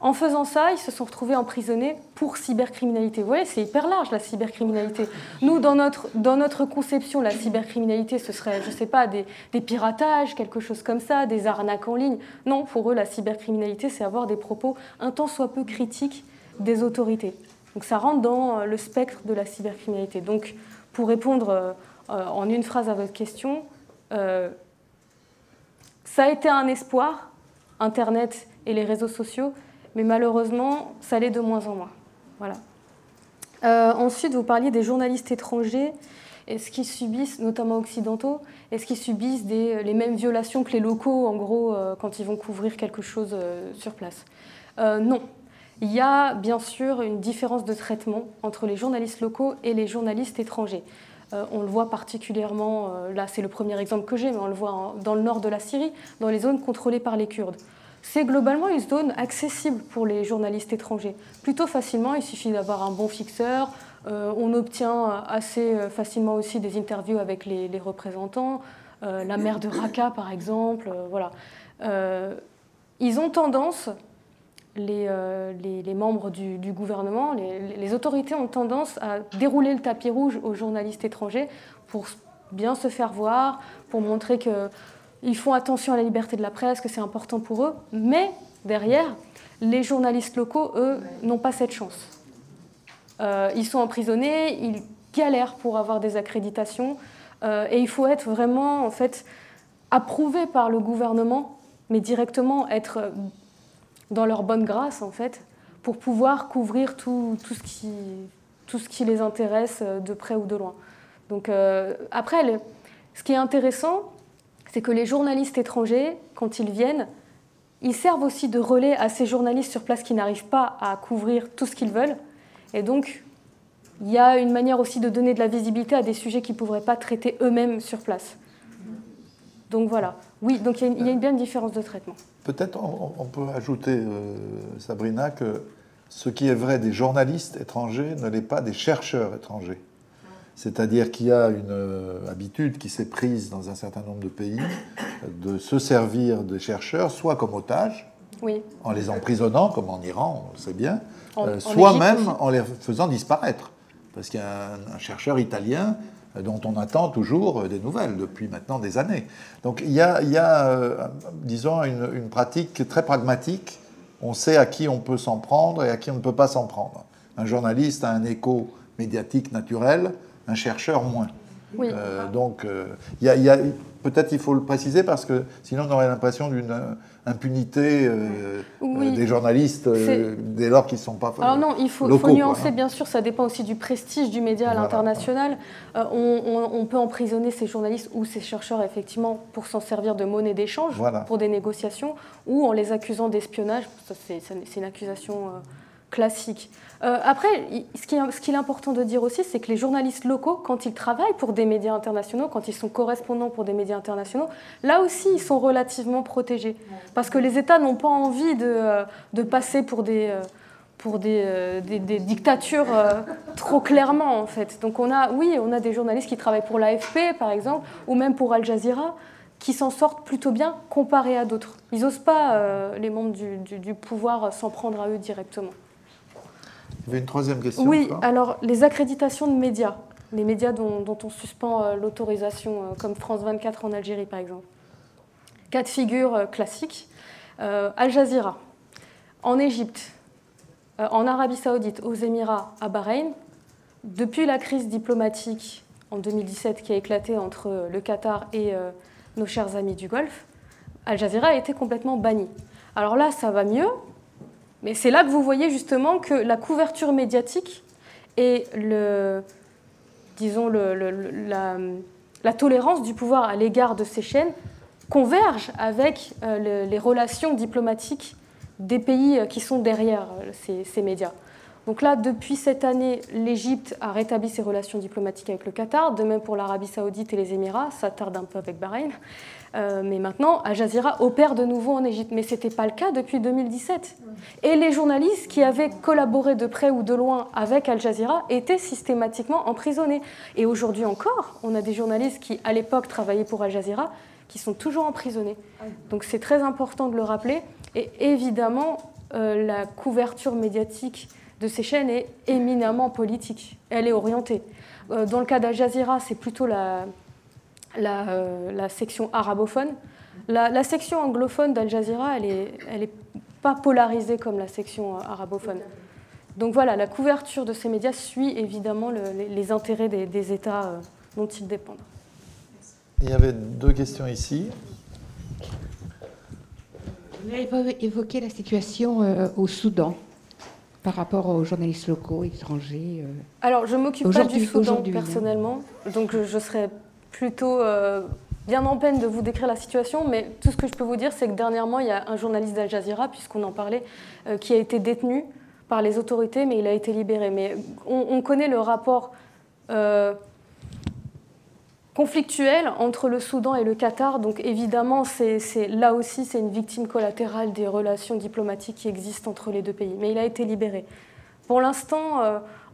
En faisant ça, ils se sont retrouvés emprisonnés pour cybercriminalité. Vous voyez, c'est hyper large la cybercriminalité. Nous, dans notre, conception, la cybercriminalité, ce serait, je ne sais pas, des, piratages, quelque chose comme ça, des arnaques en ligne. Non, pour eux, la cybercriminalité, c'est avoir des propos un tant soit peu critiques des autorités. Donc ça rentre dans euh, le spectre de la cybercriminalité. Donc, pour répondre euh, euh, en une phrase à votre question, ça a été un espoir, Internet et les réseaux sociaux, mais malheureusement, ça l'est de moins en moins. Euh, ensuite, vous parliez des journalistes étrangers. Est-ce qu'ils subissent, notamment occidentaux, est-ce qu'ils subissent des- les mêmes violations que les locaux, en gros, euh, quand ils vont couvrir quelque chose euh, sur place? Euh, Non. Il y a bien sûr une différence de traitement entre les journalistes locaux et les journalistes étrangers. Euh, on le voit particulièrement, euh, là c'est le premier exemple que j'ai, mais on le voit dans le nord de la Syrie, dans les zones contrôlées par les Kurdes. C'est globalement une zone accessible pour les journalistes étrangers. Plutôt facilement, il suffit d'avoir un bon fixeur. Euh, on obtient assez euh, facilement aussi des interviews avec les, représentants. Euh, la maire de Raqqa, par exemple. voilà. Ils ont tendance, les, membres du, gouvernement, les autorités ont tendance à dérouler le tapis rouge aux journalistes étrangers pour bien se faire voir, pour montrer que ils font attention à la liberté de la presse, que c'est important pour eux, mais derrière, les journalistes locaux, eux, n'ont pas cette chance. Euh, ils sont emprisonnés, ils galèrent pour avoir des accréditations, euh, et il faut être vraiment, en fait, approuvé par le gouvernement, mais directement être euh, dans leur bonne grâce, en fait, pour pouvoir couvrir tout, tout ce, qui, tout ce qui les intéresse de près ou de loin. Donc, après, ce qui est intéressant, c'est que les journalistes étrangers, quand ils viennent, ils servent aussi de relais à ces journalistes sur place qui n'arrivent pas à couvrir tout ce qu'ils veulent. Et donc, il y a une manière aussi de donner de la visibilité à des sujets qu'ils ne pourraient pas traiter eux-mêmes sur place. Donc voilà. Oui, donc il y a, une- bien une différence de traitement. Peut-être on, on peut ajouter, euh, Sabrina, que ce qui est vrai des journalistes étrangers ne l'est pas des chercheurs étrangers. C'est-à-dire qu'il y a une euh, habitude qui s'est prise dans un certain nombre de pays de se servir des chercheurs, soit comme otages, Oui. en les emprisonnant, comme en Iran, on le sait bien, En- euh, soit même en les faisant disparaître. Parce qu'il y a un, un chercheur italien euh, dont on attend toujours euh, des nouvelles depuis maintenant des années. Donc il y a, il y a, euh, disons, une, une pratique très pragmatique. On sait à qui on peut s'en prendre et à qui on ne peut pas s'en prendre. Un journaliste a un écho médiatique naturel, un chercheur moins. Oui. Euh, donc, euh, y a- peut-être il faut le préciser parce que sinon on aurait l'impression d'une impunité euh, Oui. des journalistes dès lors qu'ils ne sont pas. Alors non, il faut, faut locaux, quoi, nuancer, hein. bien sûr, ça dépend aussi du prestige du média à l'international. On, on- on peut emprisonner ces journalistes ou ces chercheurs, effectivement, pour s'en servir de monnaie d'échange, Voilà. pour des négociations, ou en les accusant d'espionnage. Ça, C'est une accusation classique. Euh, après, ce qui, est, ce qu'il est important de dire aussi, c'est que les journalistes locaux, quand ils travaillent pour des médias internationaux, quand ils sont correspondants pour des médias internationaux, là aussi, ils sont relativement protégés. Parce que les États n'ont pas envie de, euh, passer pour des... euh, dictatures trop clairement en fait. Donc on a, oui, on a des journalistes qui travaillent pour l'AFP par exemple, ou même pour Al Jazeera, qui s'en sortent plutôt bien comparé à d'autres. Ils n'osent pas, les membres du pouvoir, s'en prendre à eux directement. Il y avait une troisième question. Oui, alors les accréditations de médias, les médias dont, dont on suspend euh, l'autorisation, euh, comme France 24 en Algérie par exemple. Cas de figure euh, classique. Euh, Al Jazeera, en Égypte, euh, en Arabie Saoudite, aux Émirats, à Bahreïn, depuis la crise diplomatique en 2017 qui a éclaté entre le Qatar et euh, nos chers amis du Golfe, Al Jazeera a été complètement banni. Alors là, ça va mieux, mais c'est là que vous voyez justement que la couverture médiatique et le, disons le, la, tolérance du pouvoir à l'égard de ces chaînes converge avec euh, le- les relations diplomatiques des pays euh, qui sont derrière euh, ces, ces médias. Donc là, depuis cette année, l'Égypte a rétabli ses relations diplomatiques avec le Qatar, de même pour l'Arabie saoudite et les Émirats, ça tarde un peu avec Bahreïn. Euh, mais maintenant, Al Jazeera opère de nouveau en Égypte. Mais ce n'était pas le cas depuis 2017. Et les journalistes qui avaient collaboré de près ou de loin avec Al Jazeera étaient systématiquement emprisonnés. Et aujourd'hui encore, on a des journalistes qui, à l'époque, travaillaient pour Al Jazeera, qui sont toujours emprisonnés. Donc c'est très important de le rappeler. Et évidemment, euh, la couverture médiatique de ces chaînes est éminemment politique. Elle est orientée. Euh, dans le cas d'Al Jazeera, c'est plutôt la, la, euh, la section arabophone. La, la section anglophone d'Al Jazeera, elle n'est elle est pas polarisée comme la section euh, arabophone. Donc voilà, la couverture de ces médias suit évidemment le- les, les intérêts des, des États euh, dont ils dépendent. Il y avait deux questions ici. Vous avez évo- évoqué la situation euh, au Soudan par rapport aux journalistes locaux, étrangers. euh. Alors, je m'occupe pas du Soudan hein. personnellement, donc je, je serais plutôt euh, bien en peine de vous décrire la situation, mais tout ce que je peux vous dire, c'est que dernièrement, il y a un journaliste d'Al Jazeera, puisqu'on en parlait, euh, qui a été détenu par les autorités, mais il a été libéré. Mais on, on connaît le rapport euh, conflictuel entre le Soudan et le Qatar, donc évidemment, là aussi, c'est une victime collatérale des relations diplomatiques qui existent entre les deux pays. Mais il a été libéré. Pour l'instant,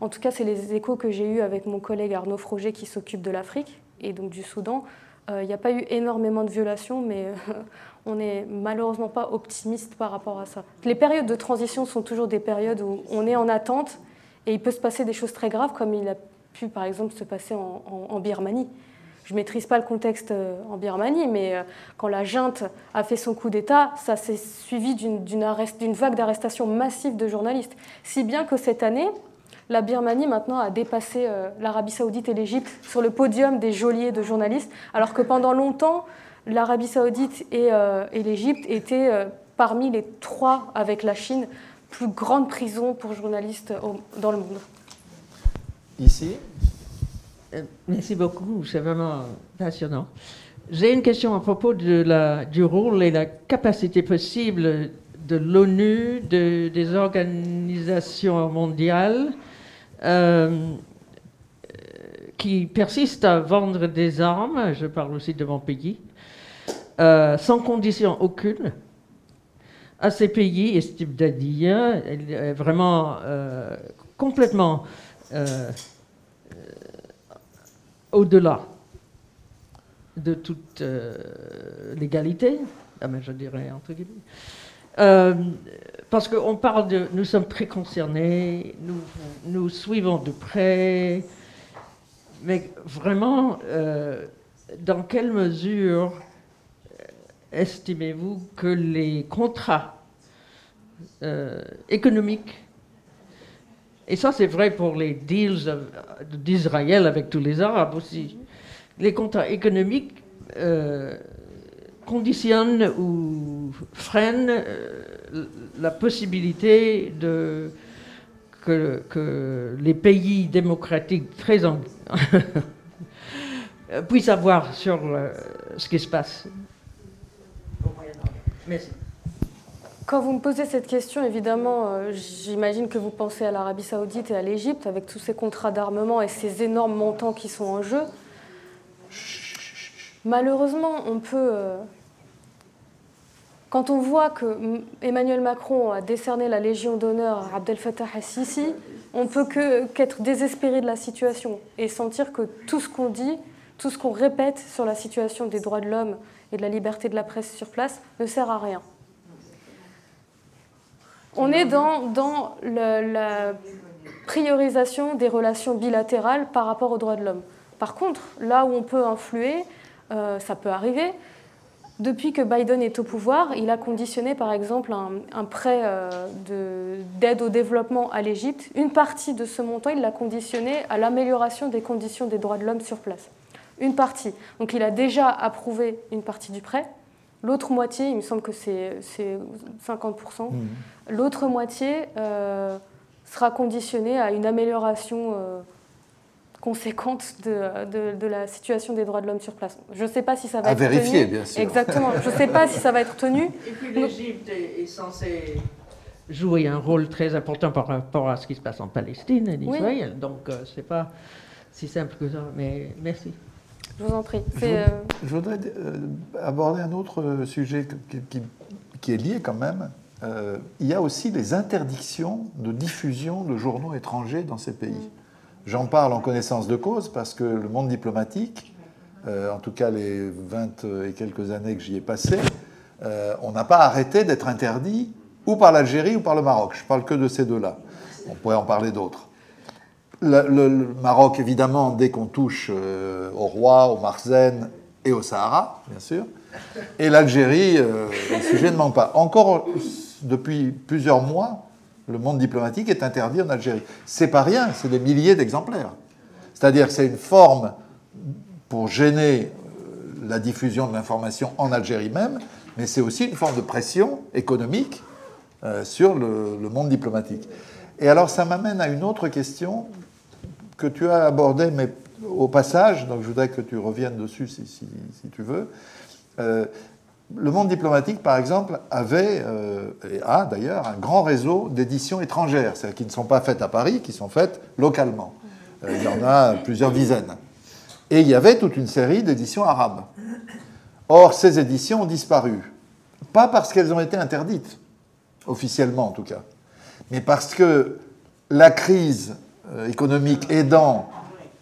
en tout cas, c'est les échos que j'ai eus avec mon collègue Arnaud Froger qui s'occupe de l'Afrique et donc du Soudan. Euh, Il n'y a pas eu énormément de violations, mais euh, (laughs) on n'est malheureusement pas optimiste par rapport à ça. Les périodes de transition sont toujours des périodes où on est en attente et il peut se passer des choses très graves, comme il a pu par exemple se passer en, Birmanie. Je ne maîtrise pas le contexte euh, en Birmanie, mais quand la junte a fait son coup d'État, ça s'est suivi d'une vague d'arrestations massives de journalistes. Si bien que cette année, la Birmanie maintenant a dépassé euh, l'Arabie saoudite et l'Égypte sur le podium des geôliers de journalistes, alors que pendant longtemps, l'Arabie saoudite et, euh, et l'Égypte étaient euh, parmi les trois, avec la Chine, plus grandes prisons pour journalistes dans le monde. Ici, Merci beaucoup, c'est vraiment passionnant. J'ai une question à propos de la, du rôle et la capacité possible de l'ONU, de- des organisations mondiales, euh, qui persistent à vendre des armes, je parle aussi de mon pays, euh, sans condition aucune, à ces pays, estime Dadia, elle est vraiment euh, complètement euh, au-delà de toute euh, légalité, ah ben, je dirais entre guillemets. Euh, parce qu'on parle de. Nous sommes très concernés, nous, suivons de près, mais vraiment, euh, dans quelle mesure estimez-vous que les contrats euh, économiques et ça, c'est vrai pour les deals euh, d'Israël avec tous les Arabes aussi. Les contrats économiques euh, conditionnent ou freinent euh, la possibilité de, que, les pays démocratiques très en- (laughs) puissent avoir sur euh, ce qui se passe. Quand vous me posez cette question, évidemment, euh, j'imagine que vous pensez à l'Arabie saoudite et à l'Égypte, avec tous ces contrats d'armement et ces énormes montants qui sont en jeu. Malheureusement, on peut... euh, Quand on voit que Emmanuel Macron a décerné la Légion d'honneur à Abdel Fattah al-Sisi, on peut qu'être désespéré de la situation et sentir que tout ce qu'on dit, tout ce qu'on répète sur la situation des droits de l'homme et de la liberté de la presse sur place ne sert à rien. On est dans, la priorisation des relations bilatérales par rapport aux droits de l'homme. Par contre, là où on peut influer, euh, ça peut arriver. Depuis que Biden est au pouvoir, il a conditionné par exemple un, un prêt euh, de- d'aide au développement à l'Égypte. Une partie de ce montant, il l'a conditionné à l'amélioration des conditions des droits de l'homme sur place. Une partie. Donc il a déjà approuvé une partie du prêt. L'autre moitié, il me semble que c'est c'est 50%. L'autre moitié euh, sera conditionnée à une amélioration conséquente de, de- de la situation des droits de l'homme sur place. Je ne sais pas si ça va À être vérifier, tenu. bien sûr. Exactement. Je ne sais pas si ça va être tenu. Et puis l'Égypte est, censée jouer un rôle très important par rapport à ce qui se passe en Palestine et Oui. d'Israël. Donc, euh, c'est pas si simple que ça. Mais merci. Je vous en prie. Je euh, Je voudrais euh, aborder un autre euh, sujet qui, qui- qui est lié quand même. Euh, il y a aussi les interdictions de diffusion de journaux étrangers dans ces pays. J'en parle en connaissance de cause parce que le monde diplomatique, euh, en tout cas les 20 et quelques années que j'y ai passé, euh, on n'a pas arrêté d'être interdit ou par l'Algérie ou par le Maroc. Je parle que de ces deux-là. On pourrait en parler d'autres. Le, Maroc, évidemment, dès qu'on touche euh, au roi, au Marzen et au Sahara, bien sûr. Et l'Algérie, le sujet ne manque pas. Encore depuis plusieurs mois, le monde diplomatique est interdit en Algérie. C'est pas rien, c'est des milliers d'exemplaires. C'est-à-dire que c'est une forme pour gêner euh, la diffusion de l'information en Algérie même, mais c'est aussi une forme de pression économique euh, sur le, monde diplomatique. Et alors ça m'amène à une autre question que tu as abordée, mais au passage, donc je voudrais que tu reviennes dessus si tu veux. Euh, le monde diplomatique, par exemple, avait, euh, et a d'ailleurs, un grand réseau d'éditions étrangères, c'est-à-dire qui ne sont pas faites à Paris, qui sont faites localement. Euh, il y en a plusieurs dizaines. Et il y avait toute une série d'éditions arabes. Or, ces éditions ont disparu. Pas parce qu'elles ont été interdites, officiellement en tout cas, mais parce que la crise euh, économique aidant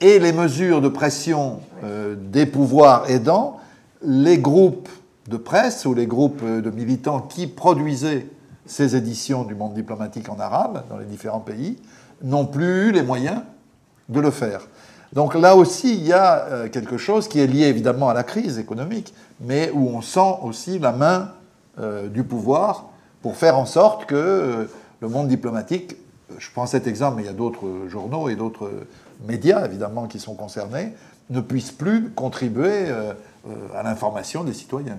et les mesures de pression des pouvoirs aidant, les groupes de presse ou les groupes de militants qui produisaient ces éditions du monde diplomatique en arabe dans les différents pays n'ont plus eu les moyens de le faire. Donc là aussi, il y a euh, quelque chose qui est lié évidemment à la crise économique, mais où on sent aussi la main euh, du pouvoir pour faire en sorte que euh, le monde diplomatique, je prends cet exemple, mais il y a d'autres journaux et d'autres médias évidemment qui sont concernés, ne puissent plus contribuer à l'information des citoyens.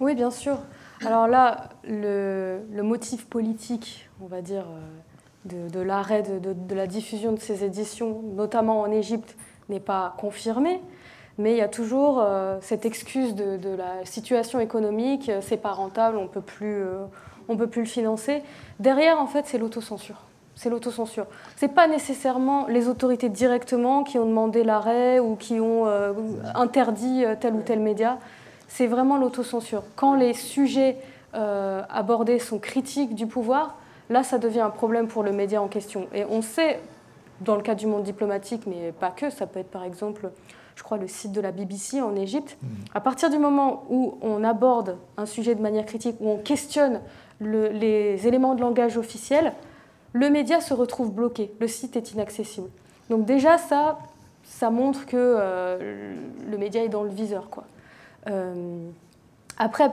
Oui, bien sûr. Alors là, le, le motif politique, on va dire, euh, de, l'arrêt de, de- la diffusion de ces éditions, notamment en Égypte, n'est pas confirmé. Mais il y a toujours euh, cette excuse de, la situation économique, euh, c'est pas rentable, on peut plus, euh, peut plus le financer. Derrière, en fait, c'est l'autocensure. C'est l'autocensure. C'est pas nécessairement les autorités directement qui ont demandé l'arrêt ou qui ont euh, interdit euh, tel ou tel média. C'est vraiment l'autocensure. Quand les sujets euh, abordés sont critiques du pouvoir, là, ça devient un problème pour le média en question. Et on sait, dans le cas du monde diplomatique, mais pas que, ça peut être par exemple, je crois, le site de la BBC en Égypte. À partir du moment où on aborde un sujet de manière critique, où on questionne le- les éléments de langage officiels, le média se retrouve bloqué, le site est inaccessible. Donc déjà, ça, ça montre que euh, le média est dans le viseur. Quoi. Euh, après,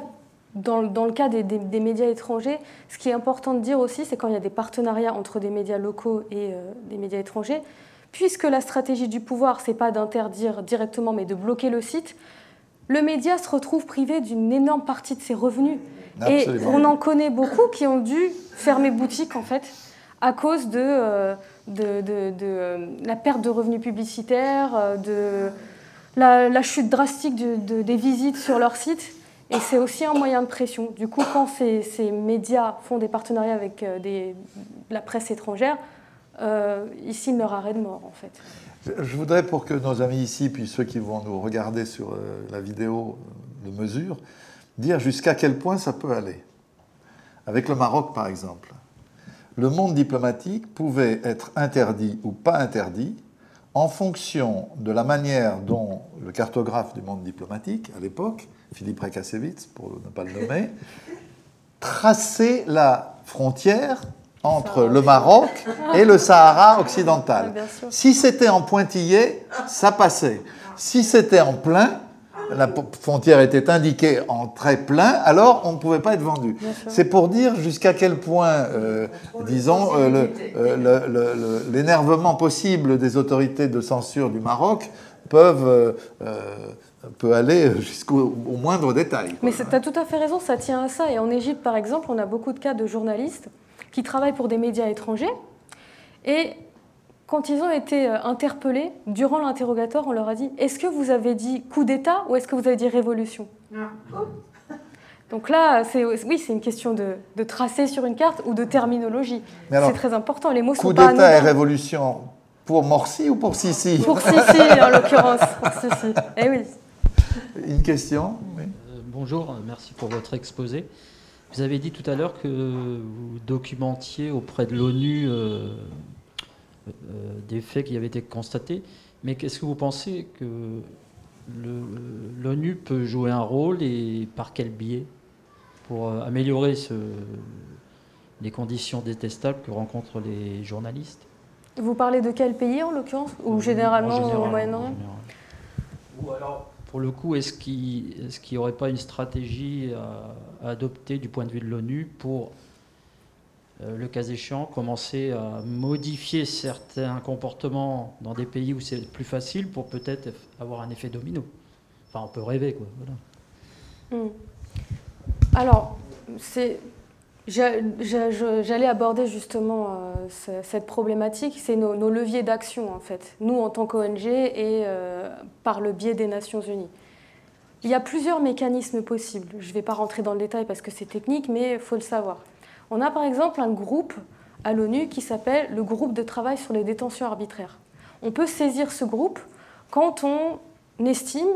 dans, dans le cas des, des- des médias étrangers, ce qui est important de dire aussi, c'est quand il y a des partenariats entre des médias locaux et euh, des médias étrangers, puisque la stratégie du pouvoir, c'est pas d'interdire directement, mais de bloquer le site, le média se retrouve privé d'une énorme partie de ses revenus. Et on en connaît beaucoup qui ont dû fermer boutique, en fait, à cause de, euh, euh, la perte de revenus publicitaires, euh, de la, chute drastique de- de- des visites sur leur site. Et c'est aussi un moyen de pression. Du coup, quand ces, médias font des partenariats avec la presse étrangère, euh, ils signent leur arrêt de mort, en fait. Je- voudrais, pour que nos amis ici, puis ceux qui vont nous regarder sur la vidéo de mesure, dire jusqu'à quel point ça peut aller. Avec le Maroc, par exemple, le monde diplomatique pouvait être interdit ou pas interdit en fonction de la manière dont le cartographe du monde diplomatique, à l'époque, Philippe Rekasevitz, pour ne pas le nommer, (laughs) traçait la frontière entre le Maroc et le Sahara occidental. Sûr. Si c'était en pointillé, ça passait. Si c'était en plein, la frontière était indiquée en très plein, alors on ne pouvait pas être vendu. C'est pour dire jusqu'à quel point, euh, disons, euh, euh, l'énervement possible des autorités de censure du Maroc peuvent, peut aller jusqu'au au moindre détail. Mais tu as tout à fait raison, ça tient à ça. Et en Égypte, par exemple, on a beaucoup de cas de journalistes qui travaillent pour des médias étrangers. Et quand ils ont été euh, interpellés, durant l'interrogatoire, on leur a dit Est-ce que vous avez dit coup d'État ou est-ce que vous avez dit révolution? (laughs) Donc là, c'est, oui, c'est une question de, de tracer sur une carte ou de terminologie. C'est très important. Les mots Coup sont pas d'État et révolution pour Morsi ou pour Sisi Pour Sissi, en l'occurrence. Pour Sissi. Eh oui. Une question? Oui. Euh, Bonjour, merci pour votre exposé. Vous avez dit tout à l'heure que vous documentiez auprès de l'ONU euh, des faits qui avaient été constatés, mais qu'est-ce que vous pensez que l'ONU peut jouer un rôle et par quel biais pour euh, améliorer ce- les conditions détestables que rencontrent les journalistes? Vous parlez de quel pays en l'occurrence? Ou généralement En général, au Moyen-Orient? Ou alors, pour le coup, est-ce qu'il n'y aurait pas une stratégie à, à adopter du point de vue de l'ONU pour, euh, le cas échéant, commencer à modifier certains comportements dans des pays où c'est plus facile pour peut-être avoir un effet domino Enfin, on peut rêver, quoi. Hmm. Alors, j'allais aborder justement euh, ce- cette problématique, c'est nos, nos leviers d'action en fait, nous en tant qu'ONG et euh, par le biais des Nations Unies. Il y a plusieurs mécanismes possibles. Je ne vais pas rentrer dans le détail parce que c'est technique, mais il faut le savoir. On a par exemple un groupe à l'ONU qui s'appelle le groupe de travail sur les détentions arbitraires. On peut saisir ce groupe quand on estime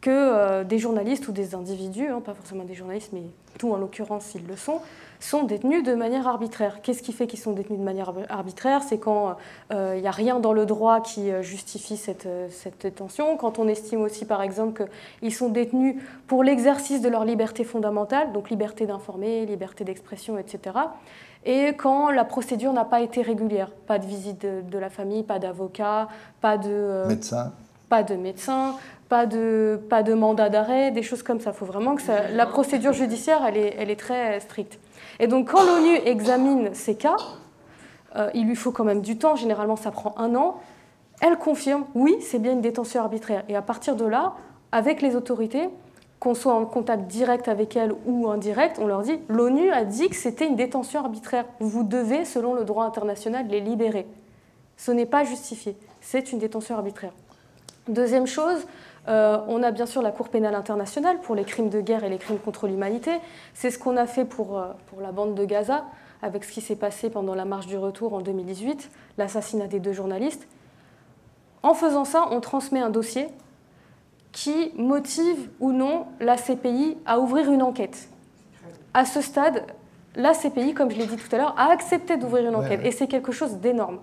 que euh, des journalistes ou des individus, hein, pas forcément des journalistes, mais tout en l'occurrence ils le sont, sont détenus de manière arbitraire. Qu'est-ce qui fait qu'ils sont détenus de manière arbi- arbitraire? C'est quand euh, il n'y a rien dans le droit qui euh, justifie cette, euh, cette détention, quand on estime aussi par exemple qu'ils sont détenus pour l'exercice de leur liberté fondamentale, donc liberté d'informer, liberté d'expression, etc. Et quand la procédure n'a pas été régulière, pas de visite de, de la famille, pas d'avocat, pas de... euh, Médecin pas de médecin, pas de, pas de mandat d'arrêt, des choses comme ça. Il faut vraiment que ça- la procédure judiciaire, elle est, elle est très stricte. Et donc, quand l'ONU examine ces cas, euh, il lui faut quand même du temps, généralement ça prend un an, elle confirme, oui, c'est bien une détention arbitraire. Et à partir de là, avec les autorités, qu'on soit en contact direct avec elles ou indirect, on leur dit, l'ONU a dit que c'était une détention arbitraire. Vous devez, selon le droit international, les libérer. Ce n'est pas justifié. C'est une détention arbitraire. Deuxième chose, euh, on a bien sûr la Cour pénale internationale pour les crimes de guerre et les crimes contre l'humanité. C'est ce qu'on a fait pour, euh, pour la bande de Gaza, avec ce qui s'est passé pendant la marche du retour en 2018, l'assassinat des deux journalistes. En faisant ça, on transmet un dossier qui motive ou non la CPI à ouvrir une enquête. À ce stade, la CPI, comme je l'ai dit tout à l'heure, a accepté d'ouvrir une Ouais, enquête. ouais. Et c'est quelque chose d'énorme.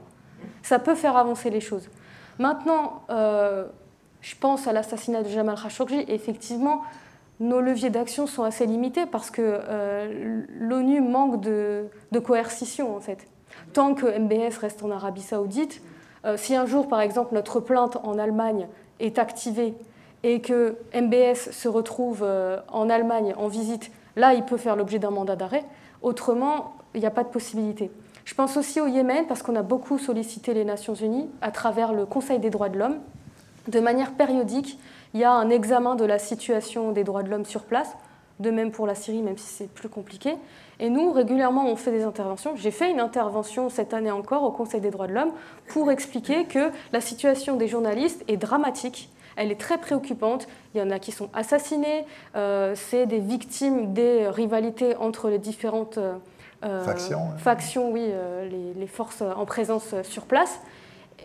Ça peut faire avancer les choses. Maintenant, euh, je pense à l'assassinat de Jamal Khashoggi. Effectivement, nos leviers d'action sont assez limités parce que euh, l'ONU manque de, coercition, en fait. Tant que MBS reste en Arabie Saoudite, euh, si un jour, par exemple, notre plainte en Allemagne est activée et que MBS se retrouve euh, en Allemagne en visite, là, il peut faire l'objet d'un mandat d'arrêt. Autrement, il n'y a pas de possibilité. Je pense aussi au Yémen parce qu'on a beaucoup sollicité les Nations Unies à travers le Conseil des droits de l'homme. De manière périodique, il y a un examen de la situation des droits de l'homme sur place, de même pour la Syrie, même si c'est plus compliqué. Et nous, régulièrement, on fait des interventions. J'ai fait une intervention cette année encore au Conseil des droits de l'homme pour expliquer que la situation des journalistes est dramatique. Elle est très préoccupante. Il y en a qui sont assassinés. Euh, c'est des victimes des rivalités entre les différentes euh, euh, Factions, oui, euh, les, les forces en présence sur place.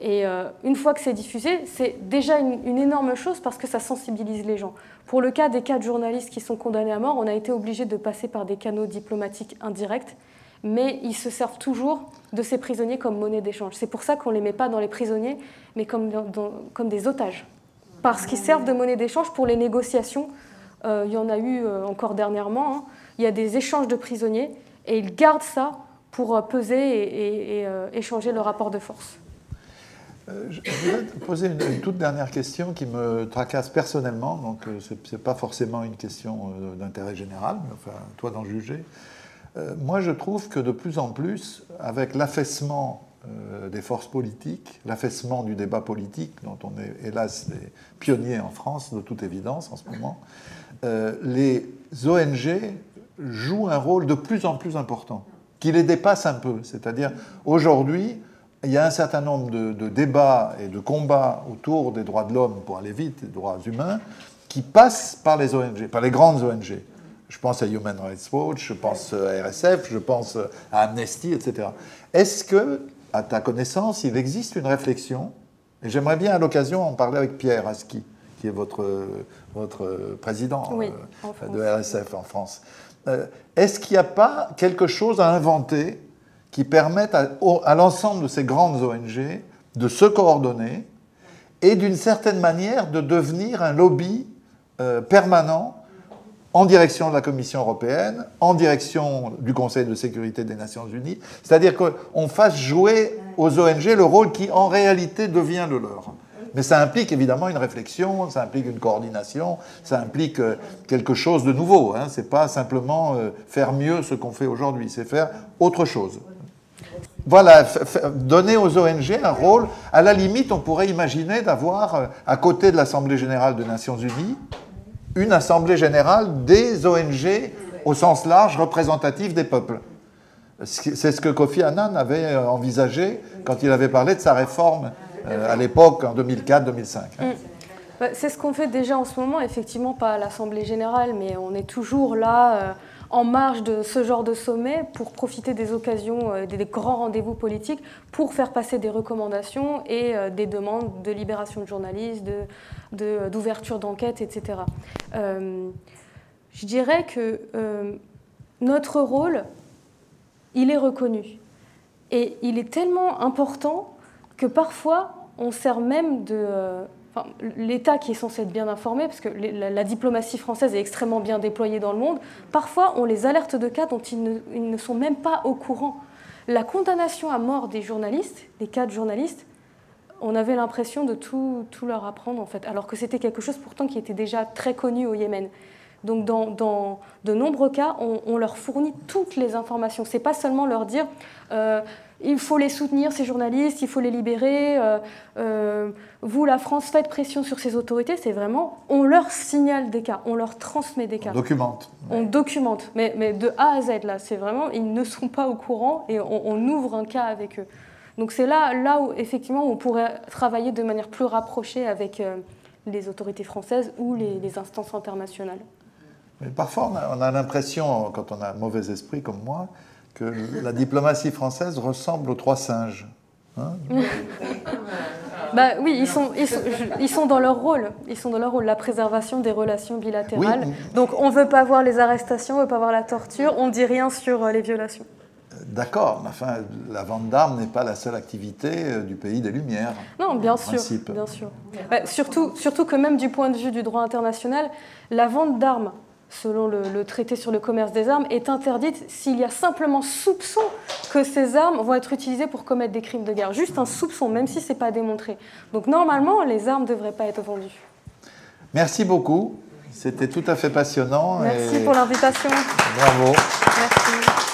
Et euh, une fois que c'est diffusé, c'est déjà une, énorme chose parce que ça sensibilise les gens. Pour le cas des de journalistes qui sont condamnés à mort, on a été obligé de passer par des canaux diplomatiques indirects, mais ils se servent toujours de ces prisonniers comme monnaie d'échange. C'est pour ça qu'on ne les met pas dans les prisonniers, mais comme, des otages. Parce qu'ils servent de monnaie d'échange pour les négociations. Euh, il y en a eu euh, encore dernièrement. hein. Il y a des échanges de prisonniers et ils gardent ça pour peser et, échanger le rapport de force. Euh, Je voudrais te poser une, toute dernière question qui me tracasse personnellement, donc euh, ce n'est pas forcément une question euh, d'intérêt général, mais enfin, toi d'en juger. Moi, je trouve que de plus en plus, avec l'affaissement des forces politiques, l'affaissement du débat politique, dont on est hélas des pionniers en France, de toute évidence, en ce moment, les ONG jouent un rôle de plus en plus important, qui les dépasse un peu. C'est-à-dire, aujourd'hui, il y a un certain nombre de, de débats et de combats autour des droits de l'homme, pour aller vite, des droits humains, qui passent par les ONG, par les grandes ONG. Je pense à Human Rights Watch, je pense à RSF, je pense à Amnesty, etc. Est-ce que, à ta connaissance, il existe une réflexion, et j'aimerais bien à l'occasion en parler avec Pierre Aski, qui est votre, votre président Oui, euh, France. de RSF en France. Euh, Est-ce qu'il n'y a pas quelque chose à inventer qui permette à, l'ensemble de ces grandes ONG de se coordonner et d'une certaine manière de devenir un lobby euh, permanent en direction de la Commission européenne, en direction du Conseil de sécurité des Nations Unies, c'est-à-dire qu'on fasse jouer aux ONG le rôle qui en réalité devient le leur. Mais ça implique évidemment une réflexion, ça implique une coordination, ça implique euh, quelque chose de nouveau. Hein. C'est pas simplement euh, faire mieux ce qu'on fait aujourd'hui, c'est faire autre chose. Voilà, donner aux ONG un rôle. À la limite, on pourrait imaginer d'avoir, euh, à côté de l'Assemblée générale des Nations unies, une Assemblée générale des ONG au sens large, représentative des peuples. C'est ce que Kofi Annan avait euh, envisagé quand il avait parlé de sa réforme euh, à l'époque, en 2004-2005. Bah, C'est ce qu'on fait déjà en ce moment, effectivement, pas à l'Assemblée générale, mais on est toujours là, en marge de ce genre de sommet, pour profiter des occasions, euh, des, grands rendez-vous politiques, pour faire passer des recommandations et euh, des demandes de libération de journalistes, de- de- d'ouverture d'enquête, etc. Euh, je dirais que euh, notre rôle, il est reconnu. Et il est tellement important que parfois, on sert même de... L'État qui est censé être bien informé, parce que la, diplomatie française est extrêmement bien déployée dans le monde, parfois on les alerte de cas dont ils ne, sont même pas au courant. La condamnation à mort des journalistes, des quatre journalistes, on avait l'impression de tout, leur apprendre, en fait, alors que c'était quelque chose pourtant qui était déjà très connu au Yémen. Donc, dans, de nombreux cas, on, on leur fournit toutes les informations. C'est pas seulement leur dire euh, il faut les soutenir, ces journalistes, il faut les libérer. euh, euh, vous, la France, faites pression sur ces autorités. C'est vraiment, on leur signale des cas, on leur transmet des cas. On documente. On documente, mais, mais de A à Z, là, c'est vraiment, ils ne sont pas au courant et on, on ouvre un cas avec eux. Donc c'est là, là où, effectivement, on pourrait travailler de manière plus rapprochée avec euh, les autorités françaises ou les, les instances internationales. Mais parfois, on a, on a l'impression, quand on a un mauvais esprit comme moi, que la diplomatie française ressemble aux trois singes. Hein Bah oui, ils sont, ils, sont, ils sont dans leur rôle. Ils sont dans leur rôle, la préservation des relations bilatérales. Oui. Donc on ne veut pas voir les arrestations, on ne veut pas voir la torture, on ne dit rien sur euh, les violations. D'accord, mais enfin, la vente d'armes n'est pas la seule activité euh, du pays des Lumières. Non, bien en sûr, principe. bien sûr. Bah, surtout, surtout que même du point de vue du droit international, la vente d'armes, selon le, le traité sur le commerce des armes, est interdite s'il y a simplement soupçon que ces armes vont être utilisées pour commettre des crimes de guerre. Juste un soupçon, même si ce n'est pas démontré. Donc normalement, les armes ne devraient pas être vendues. Merci beaucoup. C'était tout à fait passionnant. Merci et pour l'invitation. Bravo. Merci.